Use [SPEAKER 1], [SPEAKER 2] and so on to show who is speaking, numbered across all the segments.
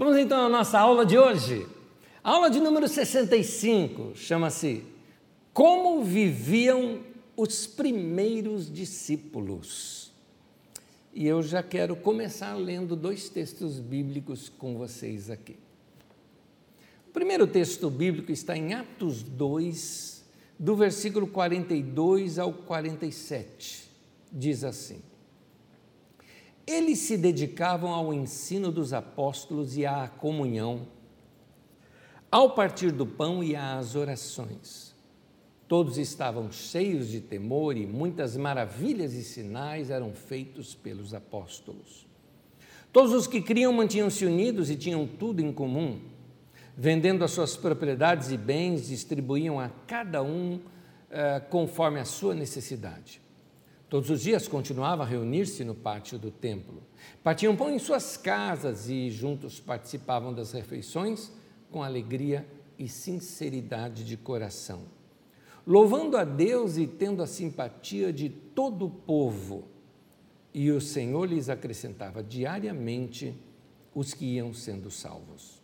[SPEAKER 1] Vamos então à nossa aula de hoje. A aula de número 65 chama-se Como viviam os primeiros discípulos. E eu já quero começar lendo dois textos bíblicos com vocês aqui. O primeiro texto bíblico está em Atos 2, do versículo 42 ao 47. Diz assim: Eles se dedicavam ao ensino dos apóstolos e à comunhão, ao partir do pão e às orações. Todos estavam cheios de temor e muitas maravilhas e sinais eram feitos pelos apóstolos. Todos os que criam mantinham-se unidos e tinham tudo em comum. Vendendo as suas propriedades e bens, distribuíam a cada um uh, conforme a sua necessidade. Todos os dias continuavam a reunir-se no pátio do templo. Partiam pão em suas casas e juntos participavam das refeições com alegria e sinceridade de coração, louvando a Deus e tendo a simpatia de todo o povo. E o Senhor lhes acrescentava diariamente os que iam sendo salvos.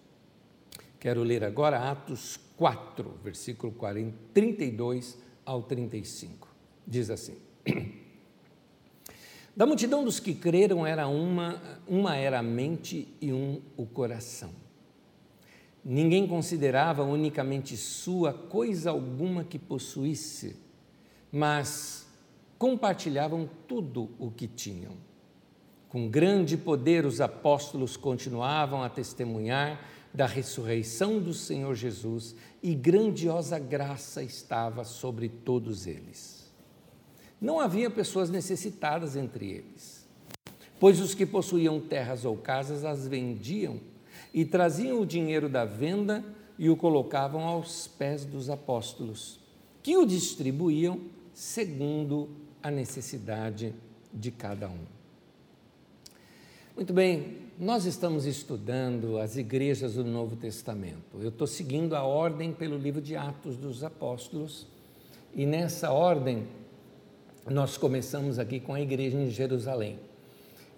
[SPEAKER 1] Quero ler agora Atos 4, versículo 40, 32 ao 35. Diz assim: Da multidão dos que creram era uma, uma era a mente e um o coração. Ninguém considerava unicamente sua coisa alguma que possuísse, mas compartilhavam tudo o que tinham. Com grande poder, os apóstolos continuavam a testemunhar da ressurreição do Senhor Jesus e grandiosa graça estava sobre todos eles. Não havia pessoas necessitadas entre eles, pois os que possuíam terras ou casas as vendiam e traziam o dinheiro da venda e o colocavam aos pés dos apóstolos, que o distribuíam segundo a necessidade de cada um. Muito bem, nós estamos estudando as igrejas do Novo Testamento. Eu estou seguindo a ordem pelo livro de Atos dos Apóstolos e nessa ordem nós começamos aqui com a igreja em Jerusalém.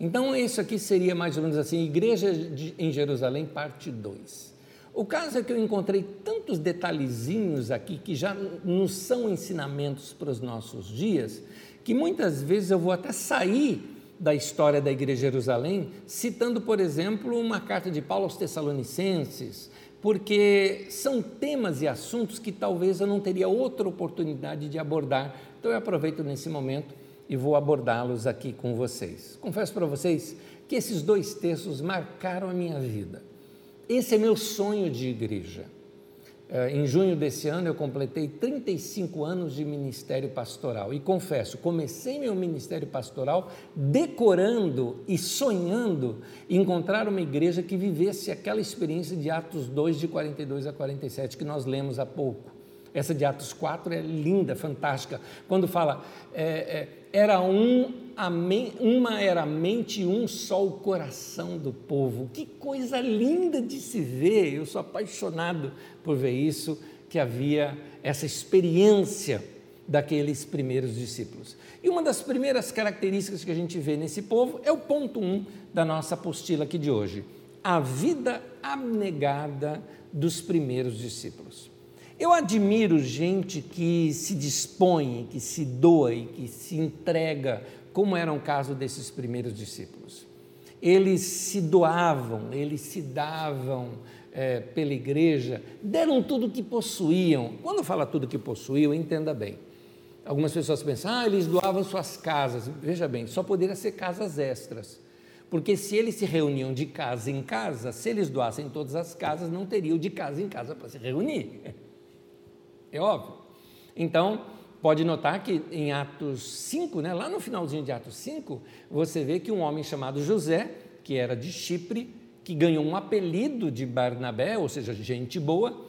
[SPEAKER 1] Então, isso aqui seria mais ou menos assim: Igreja de, em Jerusalém, parte 2. O caso é que eu encontrei tantos detalhezinhos aqui que já não são ensinamentos para os nossos dias, que muitas vezes eu vou até sair da história da Igreja de Jerusalém, citando, por exemplo, uma carta de Paulo aos Tessalonicenses, porque são temas e assuntos que talvez eu não teria outra oportunidade de abordar. Então eu aproveito nesse momento e vou abordá-los aqui com vocês. Confesso para vocês que esses dois textos marcaram a minha vida. Esse é meu sonho de igreja. Eh, em junho desse ano eu completei 35 anos de ministério pastoral e confesso, comecei meu ministério pastoral decorando e sonhando encontrar uma igreja que vivesse aquela experiência de Atos 2, de 42 a 47, que nós lemos há pouco. Essa de Atos 4 é linda, fantástica. Quando fala, é, é, era um, uma era a mente e um só o coração do povo. Que coisa linda de se ver. Eu sou apaixonado por ver isso, que havia essa experiência daqueles primeiros discípulos. E uma das primeiras características que a gente vê nesse povo é o ponto 1 um da nossa apostila aqui de hoje: a vida abnegada dos primeiros discípulos. Eu admiro gente que se dispõe, que se doa e que se entrega, como era o caso desses primeiros discípulos. Eles se doavam, eles se davam é, pela igreja, deram tudo o que possuíam. Quando fala tudo que possuíam, entenda bem. Algumas pessoas pensam, ah, eles doavam suas casas. Veja bem, só poderia ser casas extras. Porque se eles se reuniam de casa em casa, se eles doassem todas as casas, não teriam de casa em casa para se reunir. É óbvio. Então, pode notar que em Atos 5, né, lá no finalzinho de Atos 5, você vê que um homem chamado José, que era de Chipre, que ganhou um apelido de Barnabé, ou seja, gente boa,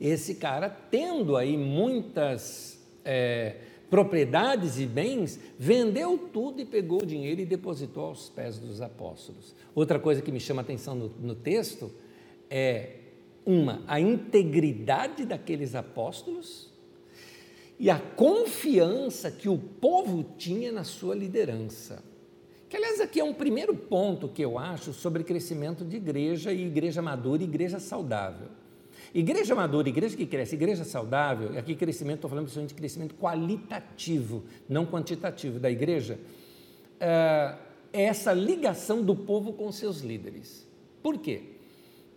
[SPEAKER 1] esse cara, tendo aí muitas é, propriedades e bens, vendeu tudo e pegou o dinheiro e depositou aos pés dos apóstolos. Outra coisa que me chama a atenção no, no texto é uma, a integridade daqueles apóstolos e a confiança que o povo tinha na sua liderança. Que, aliás, aqui é um primeiro ponto que eu acho sobre crescimento de igreja e igreja madura e igreja saudável. Igreja madura, igreja que cresce, igreja saudável, e aqui crescimento, estou falando principalmente de crescimento qualitativo, não quantitativo da igreja, é essa ligação do povo com seus líderes. Por quê?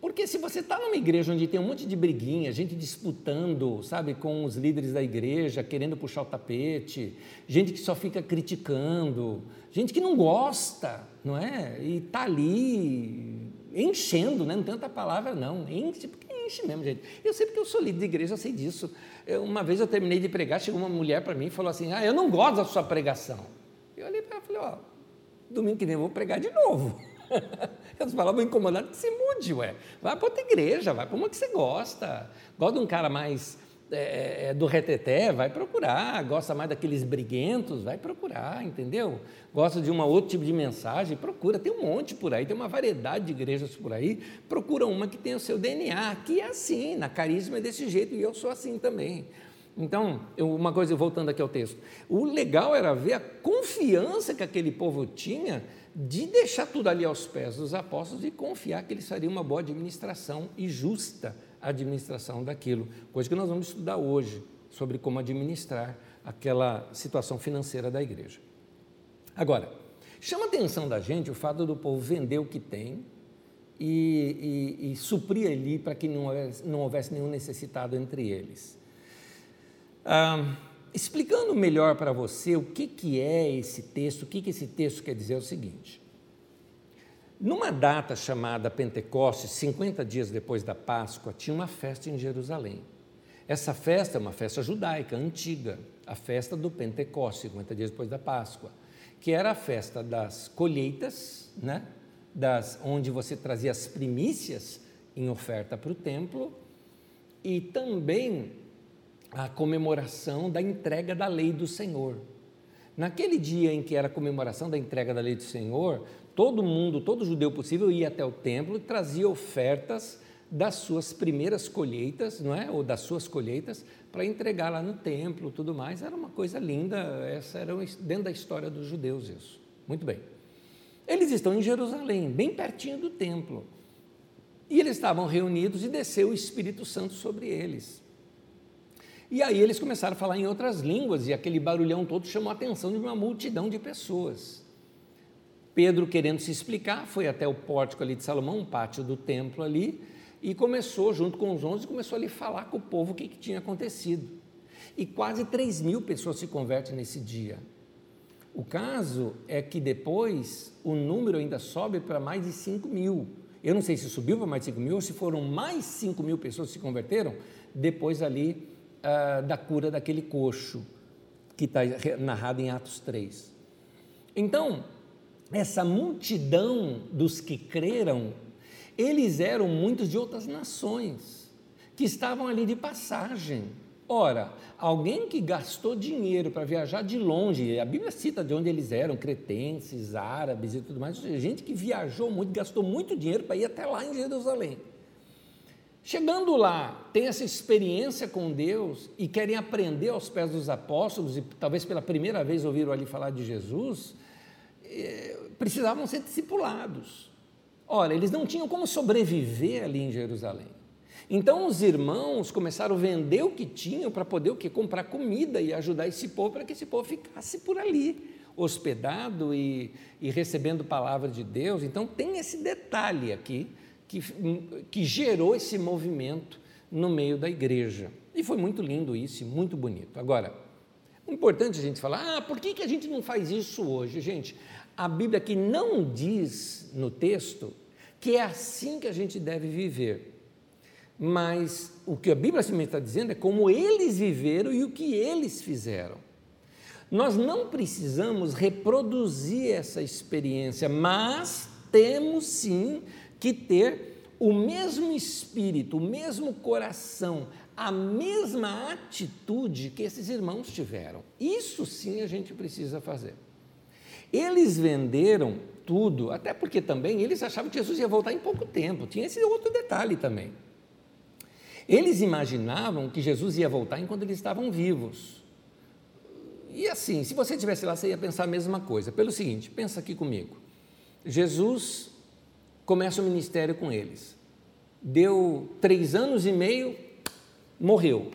[SPEAKER 1] Porque se você está numa igreja onde tem um monte de briguinha, gente disputando, sabe, com os líderes da igreja, querendo puxar o tapete, gente que só fica criticando, gente que não gosta, não é? E está ali enchendo, né? não tem outra palavra não, enche, porque enche mesmo, gente. Eu sei porque eu sou líder de igreja, eu sei disso. Eu, uma vez eu terminei de pregar, chegou uma mulher para mim e falou assim, ah, eu não gosto da sua pregação. Eu olhei para ela e falei, ó, domingo que vem eu vou pregar de novo. Elas falavam incomodado que se mude, ué. Vai para outra igreja, vai para uma que você gosta. Gosta de um cara mais é, é, do reteté, vai procurar. Gosta mais daqueles briguentos, vai procurar, entendeu? Gosta de um outro tipo de mensagem, procura. Tem um monte por aí, tem uma variedade de igrejas por aí. Procura uma que tenha o seu DNA, que é assim, na carisma é desse jeito, e eu sou assim também. Então, uma coisa, voltando aqui ao texto, o legal era ver a confiança que aquele povo tinha de deixar tudo ali aos pés dos apóstolos e confiar que eles fariam uma boa administração e justa administração daquilo, coisa que nós vamos estudar hoje sobre como administrar aquela situação financeira da igreja. Agora, chama a atenção da gente o fato do povo vender o que tem e, e, e suprir ali para que não houvesse, não houvesse nenhum necessitado entre eles. Ah, explicando melhor para você o que, que é esse texto, o que, que esse texto quer dizer é o seguinte. Numa data chamada Pentecostes, 50 dias depois da Páscoa, tinha uma festa em Jerusalém. Essa festa é uma festa judaica antiga, a festa do Pentecostes, 50 dias depois da Páscoa, que era a festa das colheitas, né? das, onde você trazia as primícias em oferta para o templo, e também a comemoração da entrega da lei do Senhor. Naquele dia em que era a comemoração da entrega da lei do Senhor, todo mundo, todo judeu possível ia até o templo e trazia ofertas das suas primeiras colheitas, não é? Ou das suas colheitas para entregar lá no templo, tudo mais. Era uma coisa linda, essa era dentro da história dos judeus isso. Muito bem. Eles estão em Jerusalém, bem pertinho do templo. E eles estavam reunidos e desceu o Espírito Santo sobre eles. E aí eles começaram a falar em outras línguas, e aquele barulhão todo chamou a atenção de uma multidão de pessoas. Pedro, querendo se explicar, foi até o pórtico ali de Salomão, um pátio do templo ali, e começou, junto com os onze, começou ali a falar com o povo o que, que tinha acontecido. E quase 3 mil pessoas se convertem nesse dia. O caso é que depois o número ainda sobe para mais de 5 mil. Eu não sei se subiu para mais de 5 mil ou se foram mais 5 mil pessoas que se converteram depois ali ah, da cura daquele coxo, que está narrado em Atos 3. Então, essa multidão dos que creram, eles eram muitos de outras nações, que estavam ali de passagem. Ora, alguém que gastou dinheiro para viajar de longe, a Bíblia cita de onde eles eram, cretenses, árabes e tudo mais, gente que viajou muito, gastou muito dinheiro para ir até lá em Jerusalém. Chegando lá, tem essa experiência com Deus e querem aprender aos pés dos apóstolos, e talvez pela primeira vez ouviram ali falar de Jesus, eh, precisavam ser discipulados. Ora, eles não tinham como sobreviver ali em Jerusalém. Então os irmãos começaram a vender o que tinham para poder o que comprar comida e ajudar esse povo para que esse povo ficasse por ali, hospedado e, e recebendo palavra de Deus. Então tem esse detalhe aqui que, que gerou esse movimento no meio da igreja. E foi muito lindo isso muito bonito. Agora, é importante a gente falar, ah, por que, que a gente não faz isso hoje? Gente, a Bíblia aqui não diz no texto que é assim que a gente deve viver. Mas o que a Bíblia simplesmente está dizendo é como eles viveram e o que eles fizeram. Nós não precisamos reproduzir essa experiência, mas temos sim que ter o mesmo espírito, o mesmo coração, a mesma atitude que esses irmãos tiveram. Isso sim a gente precisa fazer. Eles venderam tudo, até porque também eles achavam que Jesus ia voltar em pouco tempo, tinha esse outro detalhe também. Eles imaginavam que Jesus ia voltar enquanto eles estavam vivos. e assim, se você estivesse lá, você ia pensar a mesma coisa. Pelo seguinte, pensa aqui comigo. Jesus começa o ministério com eles. Deu três anos e meio, morreu.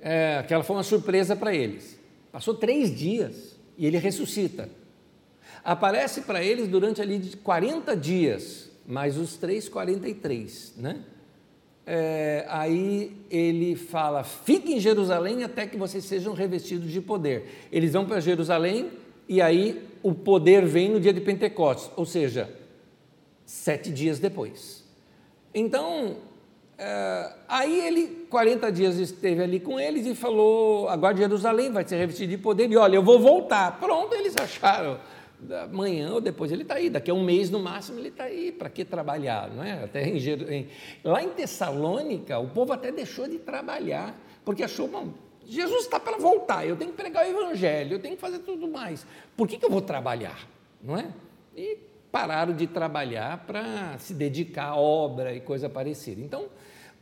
[SPEAKER 1] É, aquela foi uma surpresa para eles. Passou três dias e ele ressuscita. Aparece para eles durante ali 40 dias, mais os três, 43, né? É, aí ele fala: fique em Jerusalém até que vocês sejam revestidos de poder. Eles vão para Jerusalém e aí o poder vem no dia de Pentecostes, ou seja, sete dias depois. Então, é, aí ele, 40 dias esteve ali com eles e falou: agora Jerusalém vai ser revestido de poder, e olha, eu vou voltar. Pronto, eles acharam. Amanhã ou depois ele está aí, daqui a um mês no máximo ele está aí, para que trabalhar? Não é? Até em, em, lá em Tessalônica, o povo até deixou de trabalhar, porque achou, bom, Jesus está para voltar, eu tenho que pregar o evangelho, eu tenho que fazer tudo mais. Por que, que eu vou trabalhar? Não é? E pararam de trabalhar para se dedicar à obra e coisa parecida. Então,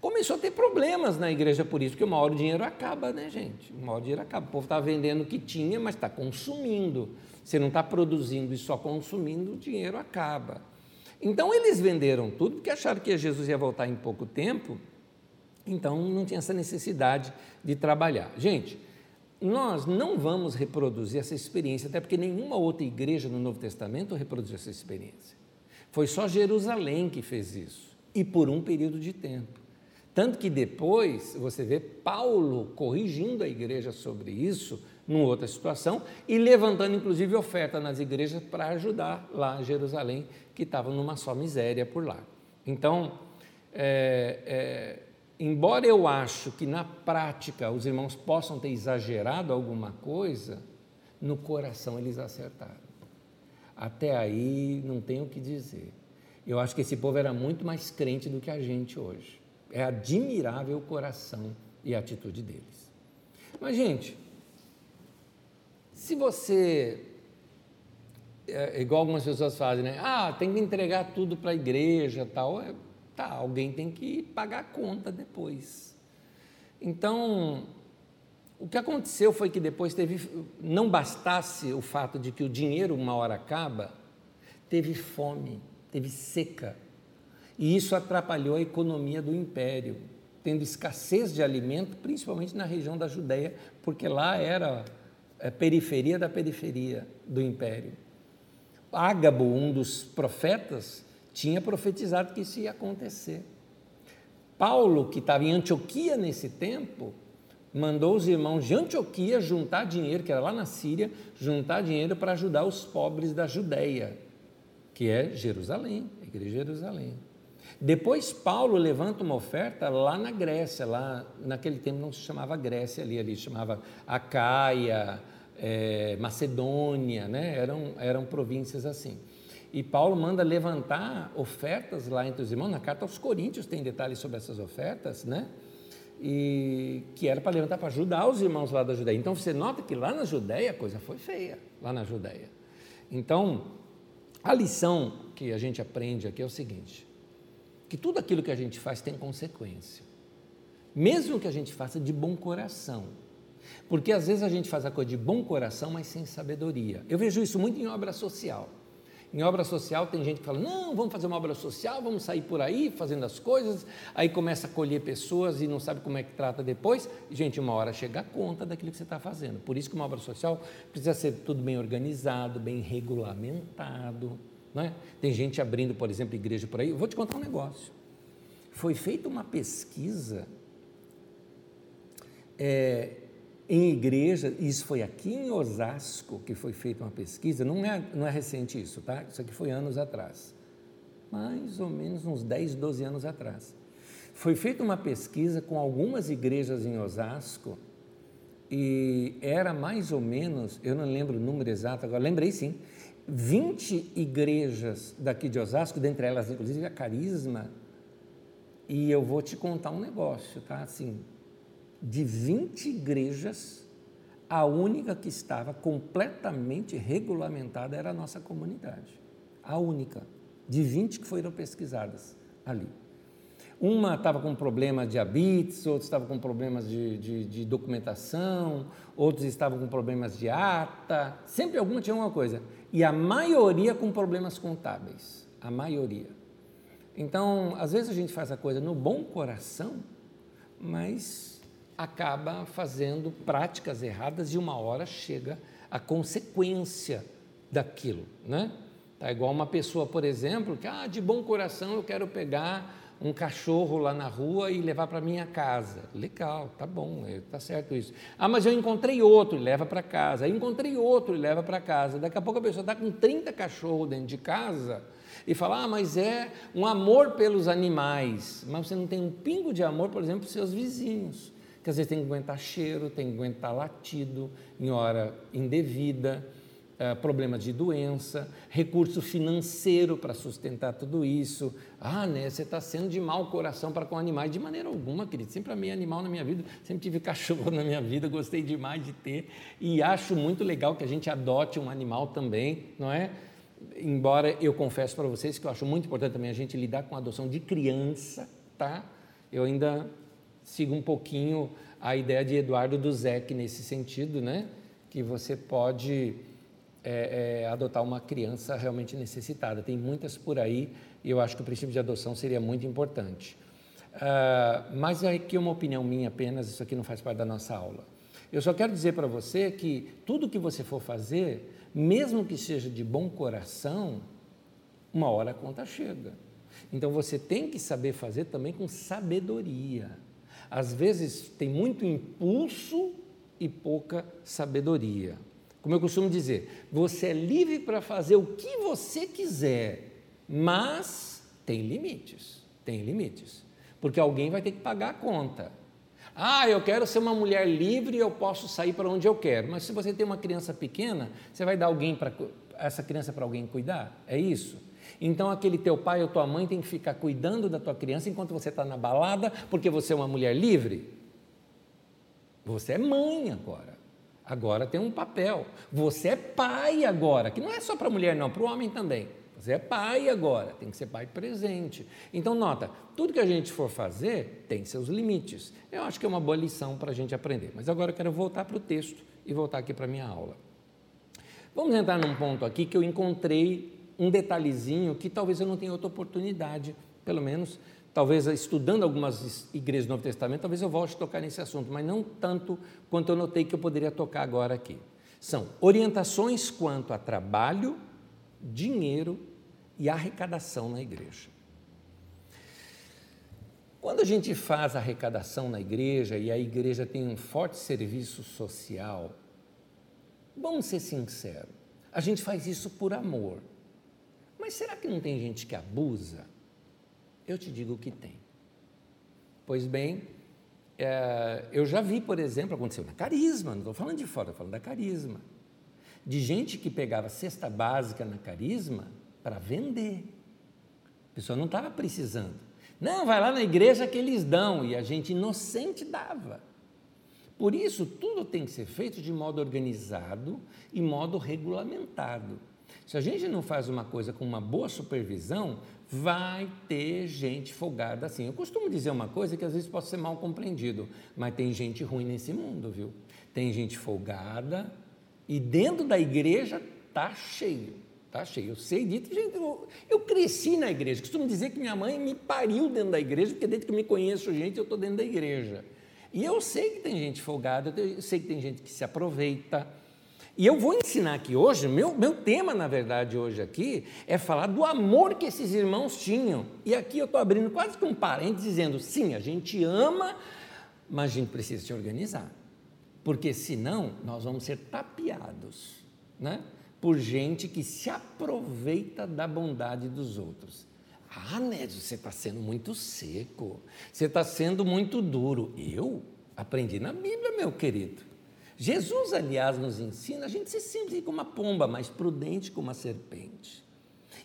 [SPEAKER 1] começou a ter problemas na igreja por isso, porque uma hora o dinheiro acaba, né, gente? Uma hora o dinheiro acaba. O povo está vendendo o que tinha, mas está consumindo. Você não está produzindo e só consumindo, o dinheiro acaba. Então eles venderam tudo porque acharam que Jesus ia voltar em pouco tempo, então não tinha essa necessidade de trabalhar. Gente, nós não vamos reproduzir essa experiência, até porque nenhuma outra igreja no Novo Testamento reproduziu essa experiência. Foi só Jerusalém que fez isso, e por um período de tempo. Tanto que depois você vê Paulo corrigindo a igreja sobre isso, numa outra situação, e levantando inclusive oferta nas igrejas para ajudar lá Jerusalém, que estava numa só miséria por lá. Então, é, é, embora eu acho que na prática os irmãos possam ter exagerado alguma coisa, no coração eles acertaram. Até aí não tenho o que dizer. Eu acho que esse povo era muito mais crente do que a gente hoje. É admirável o coração e a atitude deles. Mas, gente, se você, é, igual algumas pessoas fazem, né? Ah, tem que entregar tudo para a igreja, tal. É, tá, alguém tem que pagar a conta depois. Então, o que aconteceu foi que depois teve, não bastasse o fato de que o dinheiro uma hora acaba, teve fome, teve seca. E isso atrapalhou a economia do império, tendo escassez de alimento, principalmente na região da Judéia, porque lá era é, periferia da periferia do império. Ágabo, um dos profetas, tinha profetizado que isso ia acontecer. Paulo, que estava em Antioquia nesse tempo, mandou os irmãos de Antioquia juntar dinheiro, que era lá na Síria, juntar dinheiro para ajudar os pobres da Judéia, que é Jerusalém, a igreja de Jerusalém. Depois Paulo levanta uma oferta lá na Grécia, lá naquele tempo não se chamava Grécia ali, ali chamava Acaia, é, Macedônia, né? eram, eram províncias assim. E Paulo manda levantar ofertas lá entre os irmãos, na carta aos Coríntios tem detalhes sobre essas ofertas, né? E que era para levantar para ajudar os irmãos lá da Judéia. Então você nota que lá na Judéia a coisa foi feia, lá na Judéia. Então, a lição que a gente aprende aqui é o seguinte: que tudo aquilo que a gente faz tem consequência. Mesmo que a gente faça de bom coração. Porque às vezes a gente faz a coisa de bom coração, mas sem sabedoria. Eu vejo isso muito em obra social. Em obra social tem gente que fala: não, vamos fazer uma obra social, vamos sair por aí fazendo as coisas, aí começa a colher pessoas e não sabe como é que trata depois. Gente, uma hora chega a conta daquilo que você está fazendo. Por isso que uma obra social precisa ser tudo bem organizado, bem regulamentado. É? Tem gente abrindo, por exemplo, igreja por aí. Eu vou te contar um negócio. Foi feita uma pesquisa é, em igreja, isso foi aqui em Osasco que foi feita uma pesquisa, não é, não é recente isso, tá? Isso aqui foi anos atrás. Mais ou menos uns 10, 12 anos atrás. Foi feita uma pesquisa com algumas igrejas em Osasco e era mais ou menos, eu não lembro o número exato agora, lembrei sim, 20 igrejas daqui de Osasco, dentre elas, inclusive, a Carisma, e eu vou te contar um negócio, tá? Assim, de 20 igrejas, a única que estava completamente regulamentada era a nossa comunidade. A única, de 20 que foram pesquisadas ali. Uma estava com problemas de diabetes, outros estavam com problemas de, de, de, documentação, outros estavam com problemas de ata, sempre alguma tinha alguma coisa. E a maioria com problemas contábeis, a maioria. Então, às vezes a gente faz a coisa no bom coração, mas acaba fazendo práticas erradas e uma hora chega a consequência daquilo, né? Tá igual uma pessoa, por exemplo, que ah, de bom coração eu quero pegar um cachorro lá na rua e levar para minha casa. Legal, tá bom, é, tá certo isso. Ah, mas eu encontrei outro e leva para casa. Encontrei outro e leva para casa. Daqui a pouco a pessoa está com 30 cachorros dentro de casa e fala: Ah, mas é um amor pelos animais. Mas você não tem um pingo de amor, por exemplo, para seus vizinhos. Que às vezes tem que aguentar cheiro, tem que aguentar latido em hora indevida uh, problemas de doença, recurso financeiro para sustentar tudo isso. Ah, né, você está sendo de mau coração para com animais. De maneira alguma, querido. Sempre amei animal na minha vida, sempre tive cachorro na minha vida, gostei demais de ter. E acho muito legal que a gente adote um animal também, não é? Embora eu confesso para vocês que eu acho muito importante também a gente lidar com a adoção de criança, tá? Eu ainda sigo um pouquinho a ideia de Eduardo Duzek nesse sentido, né? Que você pode é, é, adotar uma criança realmente necessitada. Tem muitas por aí e eu acho que o princípio de adoção seria muito importante. Uh, mas aqui é uma opinião minha apenas, isso aqui não faz parte da nossa aula. Eu só quero dizer para você que tudo que você for fazer, mesmo que seja de bom coração, uma hora a conta chega. Então você tem que saber fazer também com sabedoria. Às vezes tem muito impulso e pouca sabedoria. Como eu costumo dizer, você é livre para fazer o que você quiser, mas tem limites. Tem limites. Porque alguém vai ter que pagar a conta. Ah, eu quero ser uma mulher livre e eu posso sair para onde eu quero. Mas se você tem uma criança pequena, você vai dar alguém para essa criança para alguém cuidar? É isso? Então aquele teu pai ou tua mãe tem que ficar cuidando da tua criança enquanto você está na balada, porque você é uma mulher livre? Você é mãe agora. Agora tem um papel. Você é pai agora, que não é só para mulher, não, para o homem também. Você é pai agora, tem que ser pai presente. Então, nota, tudo que a gente for fazer tem seus limites. Eu acho que é uma boa lição para a gente aprender. Mas agora eu quero voltar para o texto e voltar aqui para a minha aula. Vamos entrar num ponto aqui que eu encontrei um detalhezinho que talvez eu não tenha outra oportunidade, pelo menos talvez estudando algumas igrejas do Novo Testamento, talvez eu volte a tocar nesse assunto, mas não tanto quanto eu notei que eu poderia tocar agora aqui. São orientações quanto a trabalho, dinheiro e arrecadação na igreja. Quando a gente faz arrecadação na igreja e a igreja tem um forte serviço social, vamos ser sinceros, a gente faz isso por amor. Mas será que não tem gente que abusa? Eu te digo que tem. Pois bem, é, eu já vi, por exemplo, aconteceu na Carisma, não estou falando de fora, estou falando da Carisma, de gente que pegava cesta básica na Carisma para vender. A pessoa não estava precisando. Não, vai lá na igreja que eles dão, e a gente inocente dava. Por isso, tudo tem que ser feito de modo organizado e modo regulamentado. Se a gente não faz uma coisa com uma boa supervisão, vai ter gente folgada assim. Eu costumo dizer uma coisa que às vezes pode ser mal compreendido, mas tem gente ruim nesse mundo, viu? Tem gente folgada e dentro da igreja tá cheio, tá cheio. Eu sei disso, gente, eu, eu cresci na igreja. Costumo dizer que minha mãe me pariu dentro da igreja, porque desde que eu me conheço gente, eu estou dentro da igreja. E eu sei que tem gente folgada, eu sei que tem gente que se aproveita, e eu vou ensinar aqui hoje, meu, meu tema, na verdade, hoje aqui, é falar do amor que esses irmãos tinham. E aqui eu estou abrindo quase que um parênteses, dizendo: sim, a gente ama, mas a gente precisa se organizar. Porque senão nós vamos ser tapeados né? por gente que se aproveita da bondade dos outros. Ah, Nédio, você está sendo muito seco, você está sendo muito duro. Eu aprendi na Bíblia, meu querido. Jesus, aliás, nos ensina a gente ser simples como uma pomba, mas prudente como uma serpente.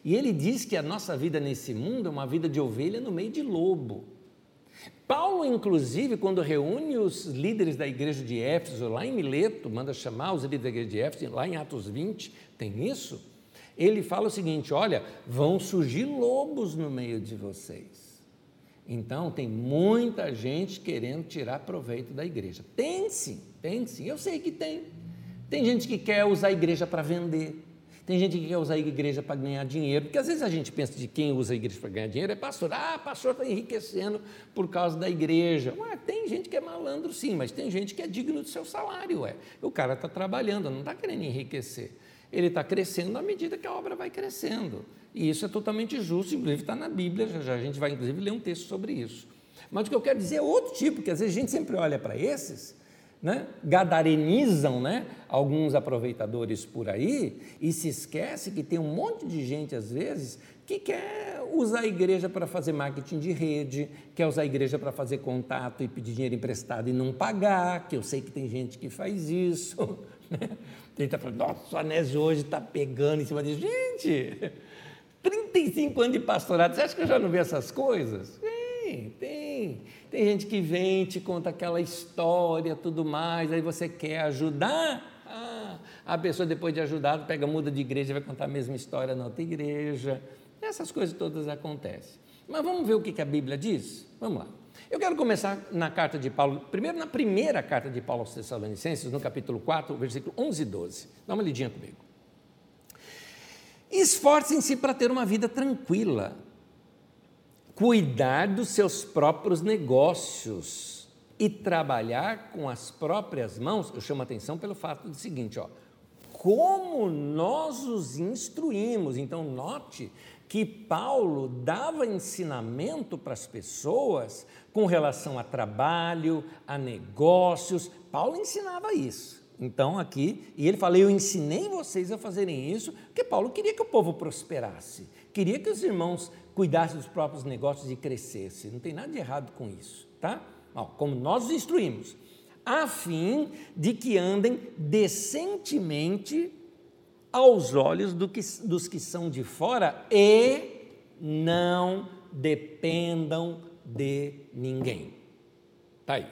[SPEAKER 1] E ele diz que a nossa vida nesse mundo é uma vida de ovelha no meio de lobo. Paulo, inclusive, quando reúne os líderes da igreja de Éfeso, lá em Mileto, manda chamar os líderes da igreja de Éfeso, lá em Atos 20, tem isso. Ele fala o seguinte: olha, vão surgir lobos no meio de vocês. Então, tem muita gente querendo tirar proveito da igreja. Tem sim, tem sim, eu sei que tem. Tem gente que quer usar a igreja para vender. Tem gente que quer usar a igreja para ganhar dinheiro, porque às vezes a gente pensa de quem usa a igreja para ganhar dinheiro é pastor. Ah, pastor está enriquecendo por causa da igreja. Ué, tem gente que é malandro sim, mas tem gente que é digno do seu salário. Ué. O cara está trabalhando, não está querendo enriquecer. Ele está crescendo na medida que a obra vai crescendo. E isso é totalmente justo, inclusive está na Bíblia, já, já a gente vai inclusive ler um texto sobre isso. Mas o que eu quero dizer é outro tipo, porque às vezes a gente sempre olha para esses né, gadarenizam né, alguns aproveitadores por aí e se esquece que tem um monte de gente, às vezes, que quer usar a igreja para fazer marketing de rede, quer usar a igreja para fazer contato e pedir dinheiro emprestado e não pagar, que eu sei que tem gente que faz isso. Né? Tem gente que está falando, nossa, o Anésio hoje está pegando em cima disso. Gente, 35 anos de pastorado, você acha que eu já não vi essas coisas? Tem, tem. Tem gente que vem, te conta aquela história, tudo mais, aí você quer ajudar. Ah, a pessoa, depois de ajudado, pega, muda de igreja, vai contar a mesma história na outra igreja. Essas coisas todas acontecem. Mas vamos ver o que a Bíblia diz? Vamos lá. Eu quero começar na carta de Paulo, primeiro na primeira carta de Paulo aos Tessalonicenses, no capítulo 4, versículo 11 e 12. Dá uma lidinha comigo. Esforcem-se para ter uma vida tranquila, cuidar dos seus próprios negócios e trabalhar com as próprias mãos, eu chamo atenção pelo fato do seguinte, ó, como nós os instruímos. Então, note que Paulo dava ensinamento para as pessoas com relação a trabalho, a negócios. Paulo ensinava isso. Então, aqui, e ele fala: Eu ensinei vocês a fazerem isso, porque Paulo queria que o povo prosperasse, queria que os irmãos cuidasse dos próprios negócios e crescesse. Não tem nada de errado com isso, tá? Ó, como nós os instruímos, a fim de que andem decentemente aos olhos do que, dos que são de fora e não dependam de ninguém. Tá aí.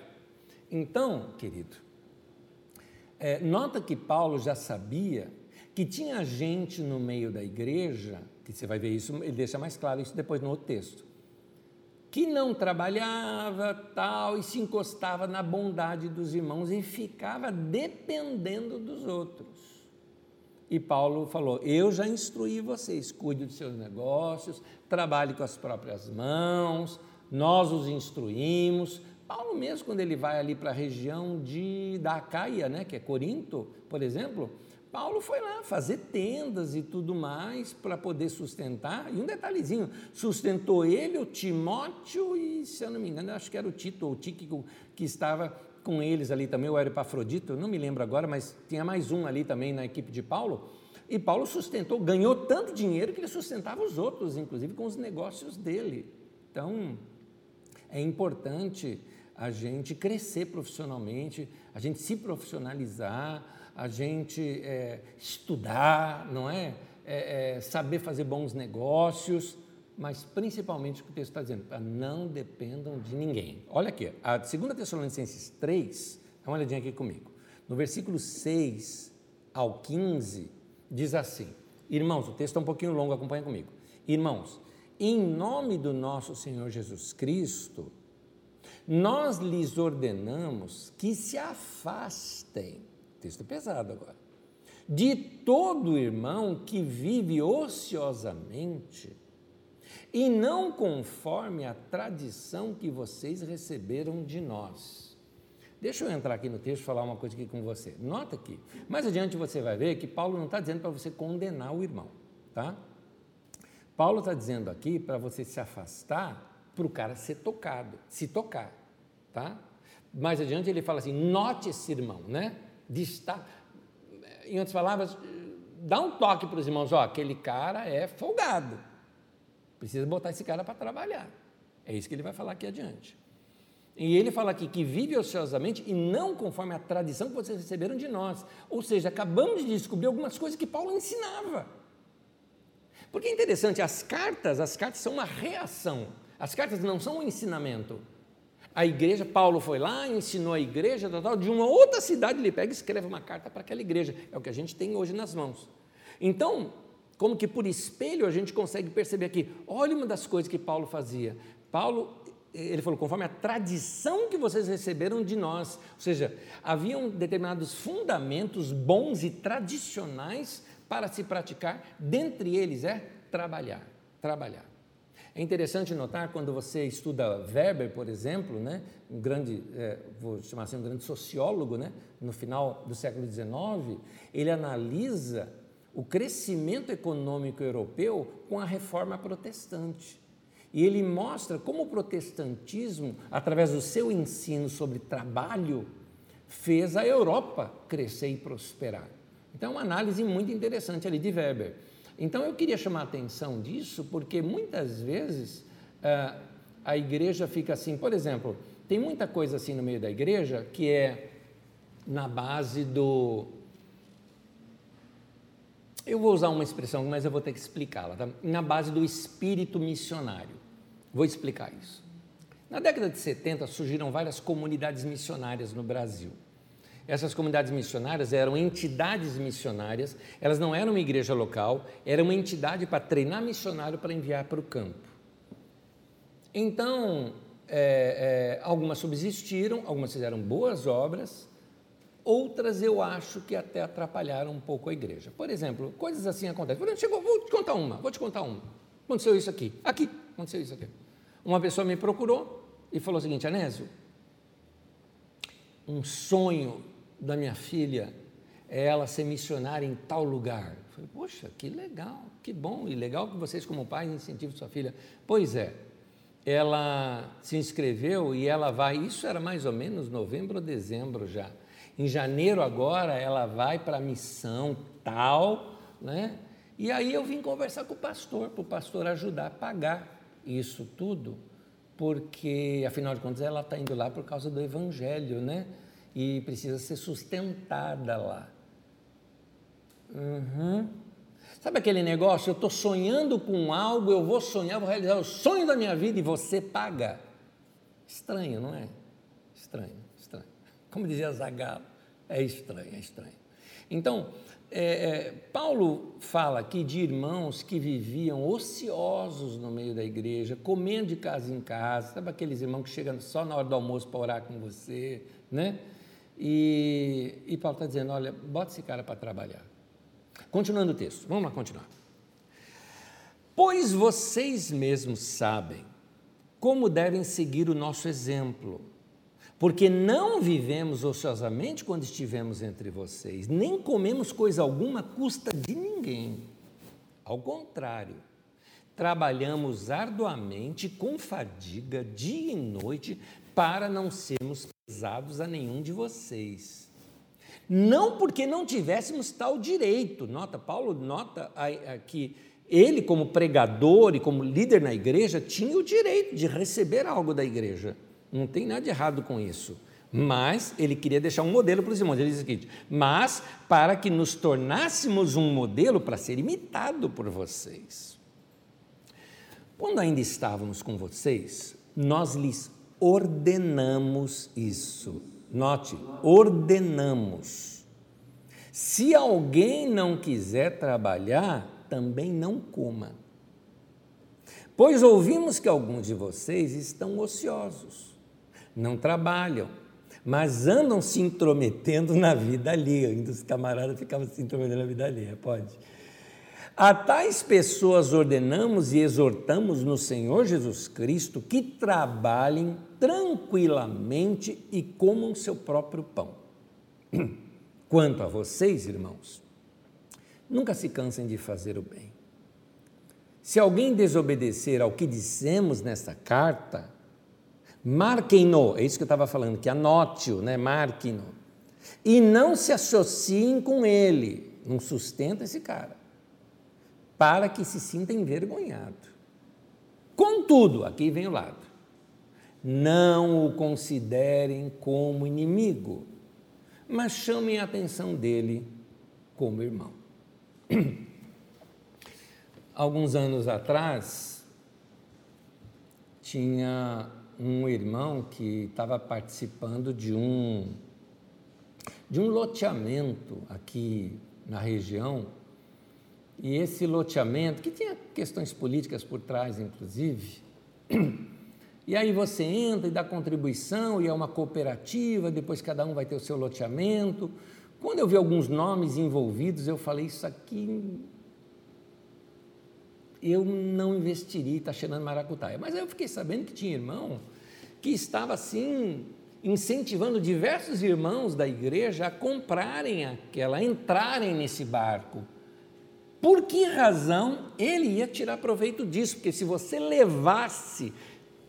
[SPEAKER 1] Então, querido, é, nota que Paulo já sabia que tinha gente no meio da igreja que você vai ver isso, ele deixa mais claro isso depois no outro texto, que não trabalhava tal e se encostava na bondade dos irmãos e ficava dependendo dos outros. E Paulo falou: Eu já instruí vocês, cuide dos seus negócios, trabalhe com as próprias mãos, nós os instruímos. Paulo mesmo, quando ele vai ali para a região de, da Acaia, né, que é Corinto, por exemplo, Paulo foi lá fazer tendas e tudo mais para poder sustentar. E um detalhezinho: sustentou ele, o Timóteo e, se eu não me engano, acho que era o Tito ou o Tíquico que estava com eles ali também, o Epafrodito, não me lembro agora, mas tinha mais um ali também na equipe de Paulo. E Paulo sustentou, ganhou tanto dinheiro que ele sustentava os outros, inclusive com os negócios dele. Então, é importante a gente crescer profissionalmente, a gente se profissionalizar, a gente é, estudar, não é? É, é? Saber fazer bons negócios, mas principalmente o que o texto está dizendo, não dependam de ninguém. Olha aqui, a 2 Tessalonicenses 3, dá uma olhadinha aqui comigo. No versículo 6 ao 15, diz assim: Irmãos, o texto está um pouquinho longo, acompanha comigo. Irmãos, em nome do nosso Senhor Jesus Cristo, nós lhes ordenamos que se afastem Texto pesado agora. De todo irmão que vive ociosamente e não conforme a tradição que vocês receberam de nós. Deixa eu entrar aqui no texto e falar uma coisa aqui com você. Nota aqui. Mais adiante você vai ver que Paulo não está dizendo para você condenar o irmão, tá? Paulo está dizendo aqui para você se afastar para o cara ser tocado, se tocar, tá? Mais adiante ele fala assim: note esse irmão, né? de estar. Em outras palavras, dá um toque para os irmãos: ó, aquele cara é folgado, precisa botar esse cara para trabalhar. É isso que ele vai falar aqui adiante. E ele fala aqui que vive ociosamente e não conforme a tradição que vocês receberam de nós. Ou seja, acabamos de descobrir algumas coisas que Paulo ensinava. Porque é interessante, as cartas, as cartas são uma reação. As cartas não são um ensinamento a igreja, Paulo foi lá, ensinou a igreja, tal, tal, de uma outra cidade, ele pega e escreve uma carta para aquela igreja. É o que a gente tem hoje nas mãos. Então, como que por espelho a gente consegue perceber aqui, olha uma das coisas que Paulo fazia. Paulo ele falou, conforme a tradição que vocês receberam de nós. Ou seja, haviam determinados fundamentos bons e tradicionais para se praticar, dentre eles é trabalhar, trabalhar. É interessante notar quando você estuda Weber, por exemplo, né, um grande, é, vou chamar assim, um grande sociólogo, né, no final do século XIX, ele analisa o crescimento econômico europeu com a reforma protestante. E ele mostra como o protestantismo, através do seu ensino sobre trabalho, fez a Europa crescer e prosperar. Então, é uma análise muito interessante ali de Weber. Então, eu queria chamar a atenção disso, porque muitas vezes ah, a igreja fica assim, por exemplo, tem muita coisa assim no meio da igreja que é na base do. Eu vou usar uma expressão, mas eu vou ter que explicá-la, tá? na base do espírito missionário. Vou explicar isso. Na década de 70 surgiram várias comunidades missionárias no Brasil. Essas comunidades missionárias eram entidades missionárias, elas não eram uma igreja local, era uma entidade para treinar missionário para enviar para o campo. Então, é, é, algumas subsistiram, algumas fizeram boas obras, outras eu acho que até atrapalharam um pouco a igreja. Por exemplo, coisas assim acontecem. Chegou, vou te contar uma, vou te contar uma. Aconteceu isso aqui, aqui, aconteceu isso aqui. Uma pessoa me procurou e falou o seguinte: Anésio, um sonho da minha filha é ela ser missionária em tal lugar. Eu falei, poxa, que legal, que bom, e legal que vocês, como pais, incentivam sua filha. Pois é, ela se inscreveu e ela vai, isso era mais ou menos novembro ou dezembro já. Em janeiro agora ela vai para a missão tal, né? E aí eu vim conversar com o pastor, para o pastor ajudar a pagar isso tudo, porque afinal de contas ela está indo lá por causa do evangelho, né? E precisa ser sustentada lá. Uhum. Sabe aquele negócio? Eu estou sonhando com algo, eu vou sonhar, vou realizar o sonho da minha vida e você paga. Estranho, não é? Estranho, estranho. Como dizia Zagallo, é estranho, é estranho. Então, é, é, Paulo fala aqui de irmãos que viviam ociosos no meio da igreja, comendo de casa em casa, sabe aqueles irmãos que chegam só na hora do almoço para orar com você, né? E, e Paulo está dizendo: olha, bota esse cara para trabalhar. Continuando o texto, vamos lá continuar. Pois vocês mesmos sabem como devem seguir o nosso exemplo porque não vivemos ociosamente quando estivemos entre vocês, nem comemos coisa alguma à custa de ninguém. Ao contrário, trabalhamos arduamente, com fadiga, dia e noite, para não sermos pesados a nenhum de vocês. Não porque não tivéssemos tal direito. Nota, Paulo nota que ele, como pregador e como líder na igreja, tinha o direito de receber algo da igreja. Não tem nada de errado com isso. Mas ele queria deixar um modelo para os irmãos. Ele diz o seguinte: mas para que nos tornássemos um modelo para ser imitado por vocês. Quando ainda estávamos com vocês, nós lhes ordenamos isso. Note, ordenamos. Se alguém não quiser trabalhar, também não coma. Pois ouvimos que alguns de vocês estão ociosos não trabalham, mas andam se intrometendo na vida alheia. Ainda os camaradas ficavam se intrometendo na vida alheia, pode. A tais pessoas ordenamos e exortamos no Senhor Jesus Cristo que trabalhem tranquilamente e comam seu próprio pão. Quanto a vocês, irmãos, nunca se cansem de fazer o bem. Se alguém desobedecer ao que dissemos nesta carta, Marquem-no, é isso que eu estava falando, que anote-o, né? marquem-no. E não se associem com ele, não sustenta esse cara, para que se sinta envergonhado. Contudo, aqui vem o lado, não o considerem como inimigo, mas chamem a atenção dele como irmão. Alguns anos atrás, tinha um irmão que estava participando de um de um loteamento aqui na região e esse loteamento que tinha questões políticas por trás inclusive E aí você entra e dá contribuição, e é uma cooperativa, depois cada um vai ter o seu loteamento. Quando eu vi alguns nomes envolvidos, eu falei: Isso aqui eu não investiria, está cheirando maracutaia. Mas aí eu fiquei sabendo que tinha irmão que estava assim incentivando diversos irmãos da igreja a comprarem aquela, a entrarem nesse barco. Por que razão ele ia tirar proveito disso? Porque se você levasse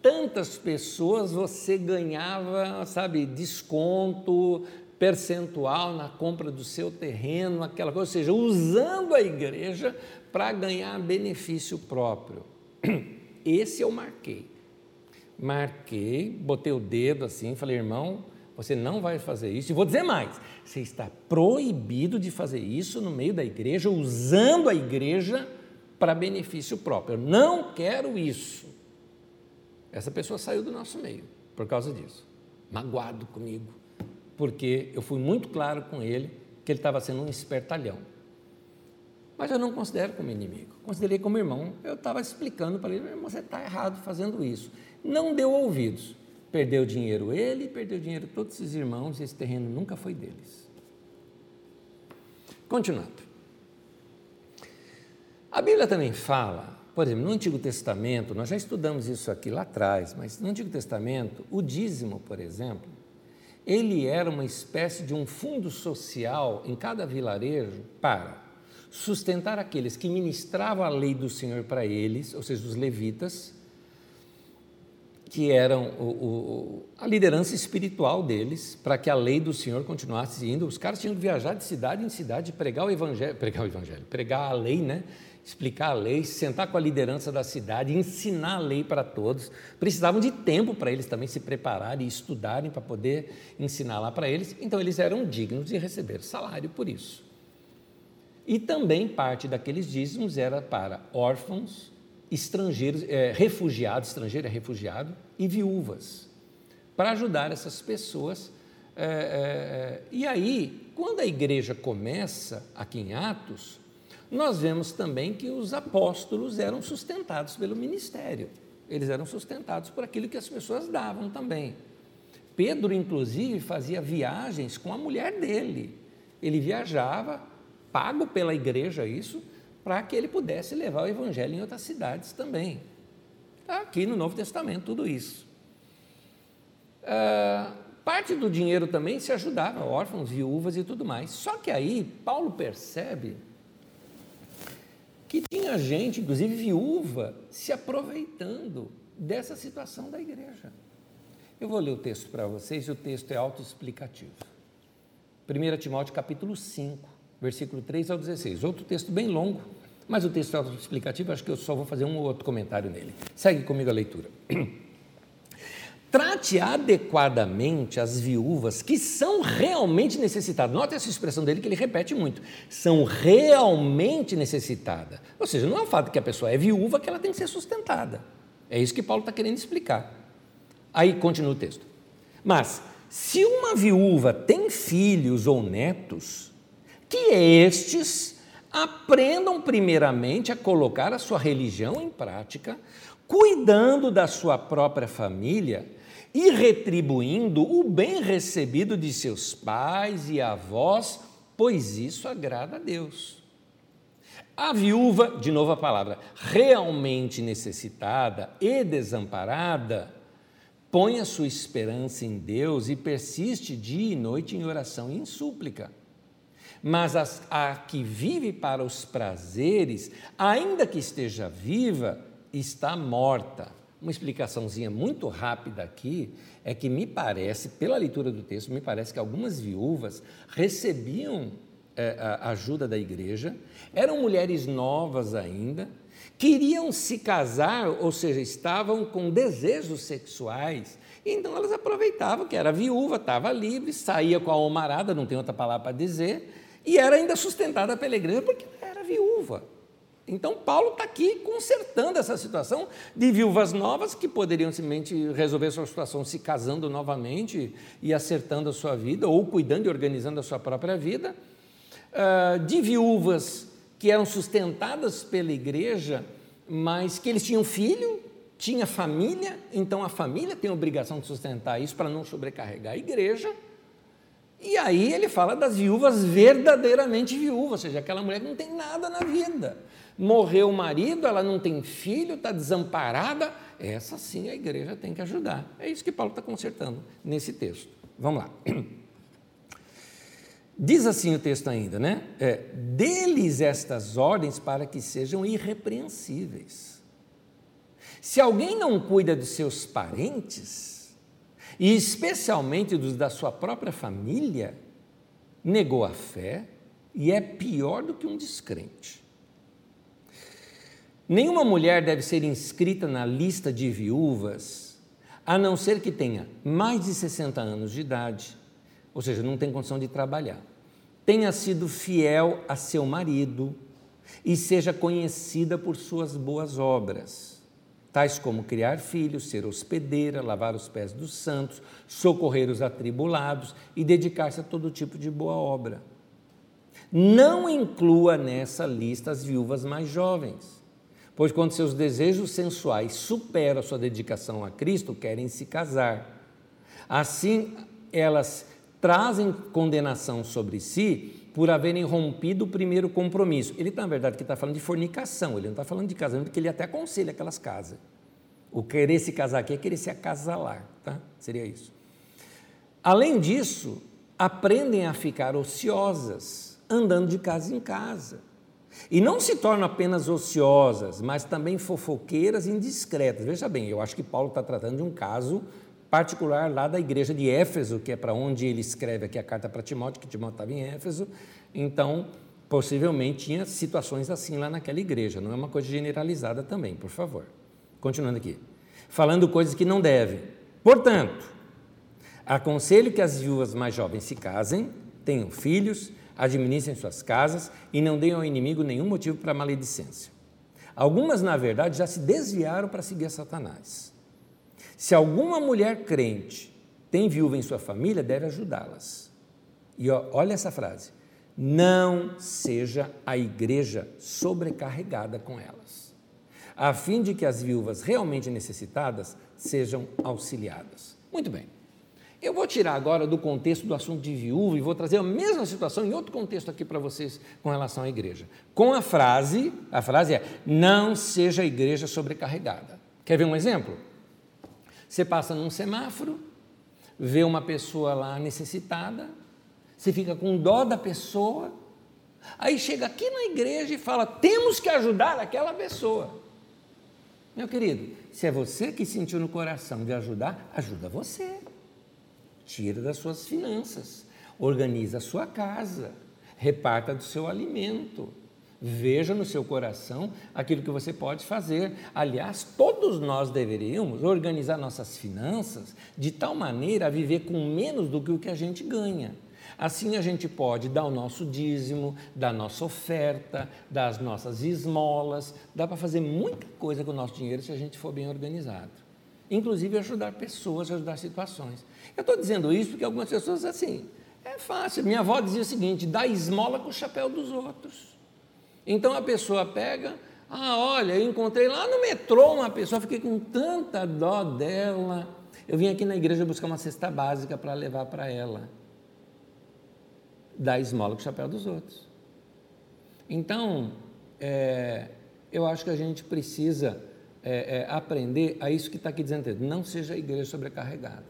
[SPEAKER 1] tantas pessoas, você ganhava, sabe, desconto percentual na compra do seu terreno, aquela coisa, ou seja, usando a igreja para ganhar benefício próprio. Esse eu marquei. Marquei, botei o dedo assim, falei, irmão, você não vai fazer isso. E vou dizer mais: você está proibido de fazer isso no meio da igreja, usando a igreja para benefício próprio. Eu não quero isso. Essa pessoa saiu do nosso meio por causa disso, magoado comigo, porque eu fui muito claro com ele que ele estava sendo um espertalhão. Mas eu não considero como inimigo, considerei como irmão. Eu estava explicando para ele: você está errado fazendo isso. Não deu ouvidos. Perdeu dinheiro ele, perdeu dinheiro todos esses irmãos, e esse terreno nunca foi deles. Continuando. A Bíblia também fala, por exemplo, no Antigo Testamento, nós já estudamos isso aqui lá atrás, mas no Antigo Testamento, o dízimo, por exemplo, ele era uma espécie de um fundo social em cada vilarejo para sustentar aqueles que ministravam a lei do Senhor para eles, ou seja, os levitas, que eram o, o, a liderança espiritual deles, para que a lei do Senhor continuasse indo. Os caras tinham que viajar de cidade em cidade, pregar o evangelho, pregar o evangelho, pregar a lei, né? explicar a lei, sentar com a liderança da cidade, ensinar a lei para todos. Precisavam de tempo para eles também se prepararem e estudarem para poder ensinar lá para eles. Então eles eram dignos de receber salário por isso. E também parte daqueles dízimos era para órfãos, estrangeiros, é, refugiados, estrangeiro é refugiado, e viúvas, para ajudar essas pessoas. É, é, e aí, quando a igreja começa aqui em Atos, nós vemos também que os apóstolos eram sustentados pelo ministério, eles eram sustentados por aquilo que as pessoas davam também. Pedro, inclusive, fazia viagens com a mulher dele. Ele viajava pago pela igreja isso, para que ele pudesse levar o evangelho em outras cidades também. Está aqui no Novo Testamento tudo isso. Ah, parte do dinheiro também se ajudava, órfãos, viúvas e tudo mais. Só que aí Paulo percebe que tinha gente, inclusive viúva, se aproveitando dessa situação da igreja. Eu vou ler o texto para vocês o texto é autoexplicativo. 1 Timóteo capítulo 5, versículo 3 ao 16. Outro texto bem longo, mas o texto explicativo, acho que eu só vou fazer um ou outro comentário nele. Segue comigo a leitura. Trate adequadamente as viúvas que são realmente necessitadas. Note essa expressão dele que ele repete muito. São realmente necessitadas. Ou seja, não é o fato que a pessoa é viúva que ela tem que ser sustentada. É isso que Paulo está querendo explicar. Aí continua o texto. Mas, se uma viúva tem filhos ou netos, que estes aprendam primeiramente a colocar a sua religião em prática, cuidando da sua própria família e retribuindo o bem recebido de seus pais e avós, pois isso agrada a Deus. A viúva, de novo a palavra, realmente necessitada e desamparada, põe a sua esperança em Deus e persiste dia e noite em oração e em súplica mas a, a que vive para os prazeres, ainda que esteja viva, está morta. Uma explicaçãozinha muito rápida aqui é que me parece, pela leitura do texto, me parece que algumas viúvas recebiam é, ajuda da igreja, eram mulheres novas ainda, queriam se casar, ou seja, estavam com desejos sexuais, então elas aproveitavam que era viúva, estava livre, saía com a almarada, não tem outra palavra para dizer, e era ainda sustentada pela igreja porque era viúva. Então, Paulo está aqui consertando essa situação de viúvas novas que poderiam simplesmente resolver sua situação se casando novamente e acertando a sua vida, ou cuidando e organizando a sua própria vida, ah, de viúvas que eram sustentadas pela igreja, mas que eles tinham filho tinha família, então a família tem a obrigação de sustentar isso para não sobrecarregar a igreja. E aí ele fala das viúvas verdadeiramente viúvas, ou seja, aquela mulher que não tem nada na vida. Morreu o marido, ela não tem filho, está desamparada. Essa sim a igreja tem que ajudar. É isso que Paulo está consertando nesse texto. Vamos lá. Diz assim o texto ainda, né? É, Deles estas ordens para que sejam irrepreensíveis. Se alguém não cuida dos seus parentes, e especialmente dos da sua própria família, negou a fé e é pior do que um descrente. Nenhuma mulher deve ser inscrita na lista de viúvas, a não ser que tenha mais de 60 anos de idade, ou seja, não tem condição de trabalhar, tenha sido fiel a seu marido e seja conhecida por suas boas obras tais como criar filhos, ser hospedeira, lavar os pés dos santos, socorrer os atribulados e dedicar-se a todo tipo de boa obra. Não inclua nessa lista as viúvas mais jovens, pois quando seus desejos sensuais superam a sua dedicação a Cristo, querem se casar. Assim, elas trazem condenação sobre si por haverem rompido o primeiro compromisso. Ele, na verdade, que está falando de fornicação, ele não está falando de casamento, que ele até aconselha aquelas casas. O querer se casar aqui é querer se acasalar, tá? Seria isso. Além disso, aprendem a ficar ociosas, andando de casa em casa. E não se tornam apenas ociosas, mas também fofoqueiras e indiscretas. Veja bem, eu acho que Paulo está tratando de um caso particular lá da igreja de Éfeso, que é para onde ele escreve aqui a carta para Timóteo, que Timóteo estava em Éfeso. Então, possivelmente tinha situações assim lá naquela igreja, não é uma coisa generalizada também, por favor. Continuando aqui. Falando coisas que não devem. Portanto, aconselho que as viúvas mais jovens se casem, tenham filhos, administrem suas casas e não deem ao inimigo nenhum motivo para maledicência. Algumas, na verdade, já se desviaram para seguir Satanás. Se alguma mulher crente tem viúva em sua família, deve ajudá-las. E ó, olha essa frase: não seja a igreja sobrecarregada com elas, a fim de que as viúvas realmente necessitadas sejam auxiliadas. Muito bem. Eu vou tirar agora do contexto do assunto de viúva e vou trazer a mesma situação em outro contexto aqui para vocês com relação à igreja. Com a frase, a frase é: não seja a igreja sobrecarregada. Quer ver um exemplo? Você passa num semáforo, vê uma pessoa lá necessitada, você fica com dó da pessoa, aí chega aqui na igreja e fala: temos que ajudar aquela pessoa. Meu querido, se é você que sentiu no coração de ajudar, ajuda você. Tira das suas finanças, organiza a sua casa, reparta do seu alimento, Veja no seu coração aquilo que você pode fazer. Aliás, todos nós deveríamos organizar nossas finanças de tal maneira a viver com menos do que o que a gente ganha. Assim a gente pode dar o nosso dízimo, dar nossa oferta, dar as nossas esmolas, dá para fazer muita coisa com o nosso dinheiro se a gente for bem organizado. Inclusive ajudar pessoas, ajudar situações. Eu estou dizendo isso porque algumas pessoas assim, é fácil. Minha avó dizia o seguinte: dá esmola com o chapéu dos outros. Então a pessoa pega, ah, olha, eu encontrei lá no metrô uma pessoa, fiquei com tanta dó dela. Eu vim aqui na igreja buscar uma cesta básica para levar para ela. Dá esmola com o chapéu dos outros. Então, é, eu acho que a gente precisa é, é, aprender a isso que está aqui dizendo, não seja a igreja sobrecarregada.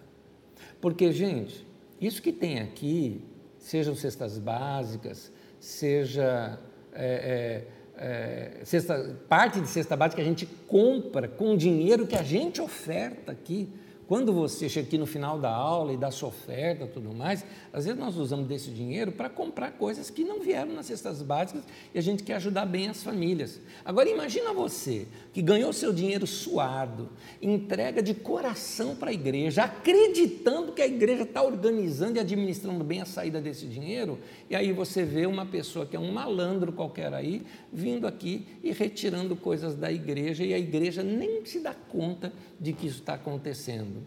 [SPEAKER 1] Porque, gente, isso que tem aqui, sejam cestas básicas, seja é, é, é, cesta, parte de cesta básica que a gente compra com dinheiro que a gente oferta aqui. Quando você chega aqui no final da aula e dá sua oferta tudo mais, às vezes nós usamos desse dinheiro para comprar coisas que não vieram nas cestas básicas e a gente quer ajudar bem as famílias. Agora imagina você que ganhou seu dinheiro suado, entrega de coração para a igreja, acreditando que a igreja está organizando e administrando bem a saída desse dinheiro, e aí você vê uma pessoa que é um malandro qualquer aí, vindo aqui e retirando coisas da igreja, e a igreja nem se dá conta de que isso está acontecendo.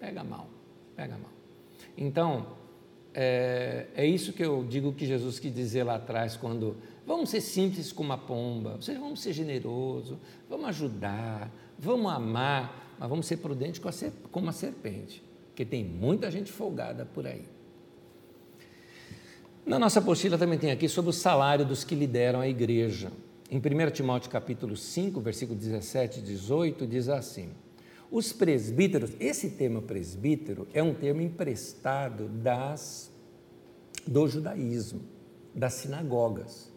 [SPEAKER 1] Pega mal, pega mal. Então, é, é, isso que eu digo que Jesus quis dizer lá atrás, quando vamos ser simples como uma pomba, ou seja, vamos ser generosos, vamos ajudar, Vamos amar, mas vamos ser prudentes como a serpente, porque tem muita gente folgada por aí. Na nossa apostila também tem aqui sobre o salário dos que lideram a igreja. Em 1 Timóteo capítulo 5, versículo 17 e 18, diz assim: Os presbíteros, esse termo presbítero é um termo emprestado das do judaísmo, das sinagogas.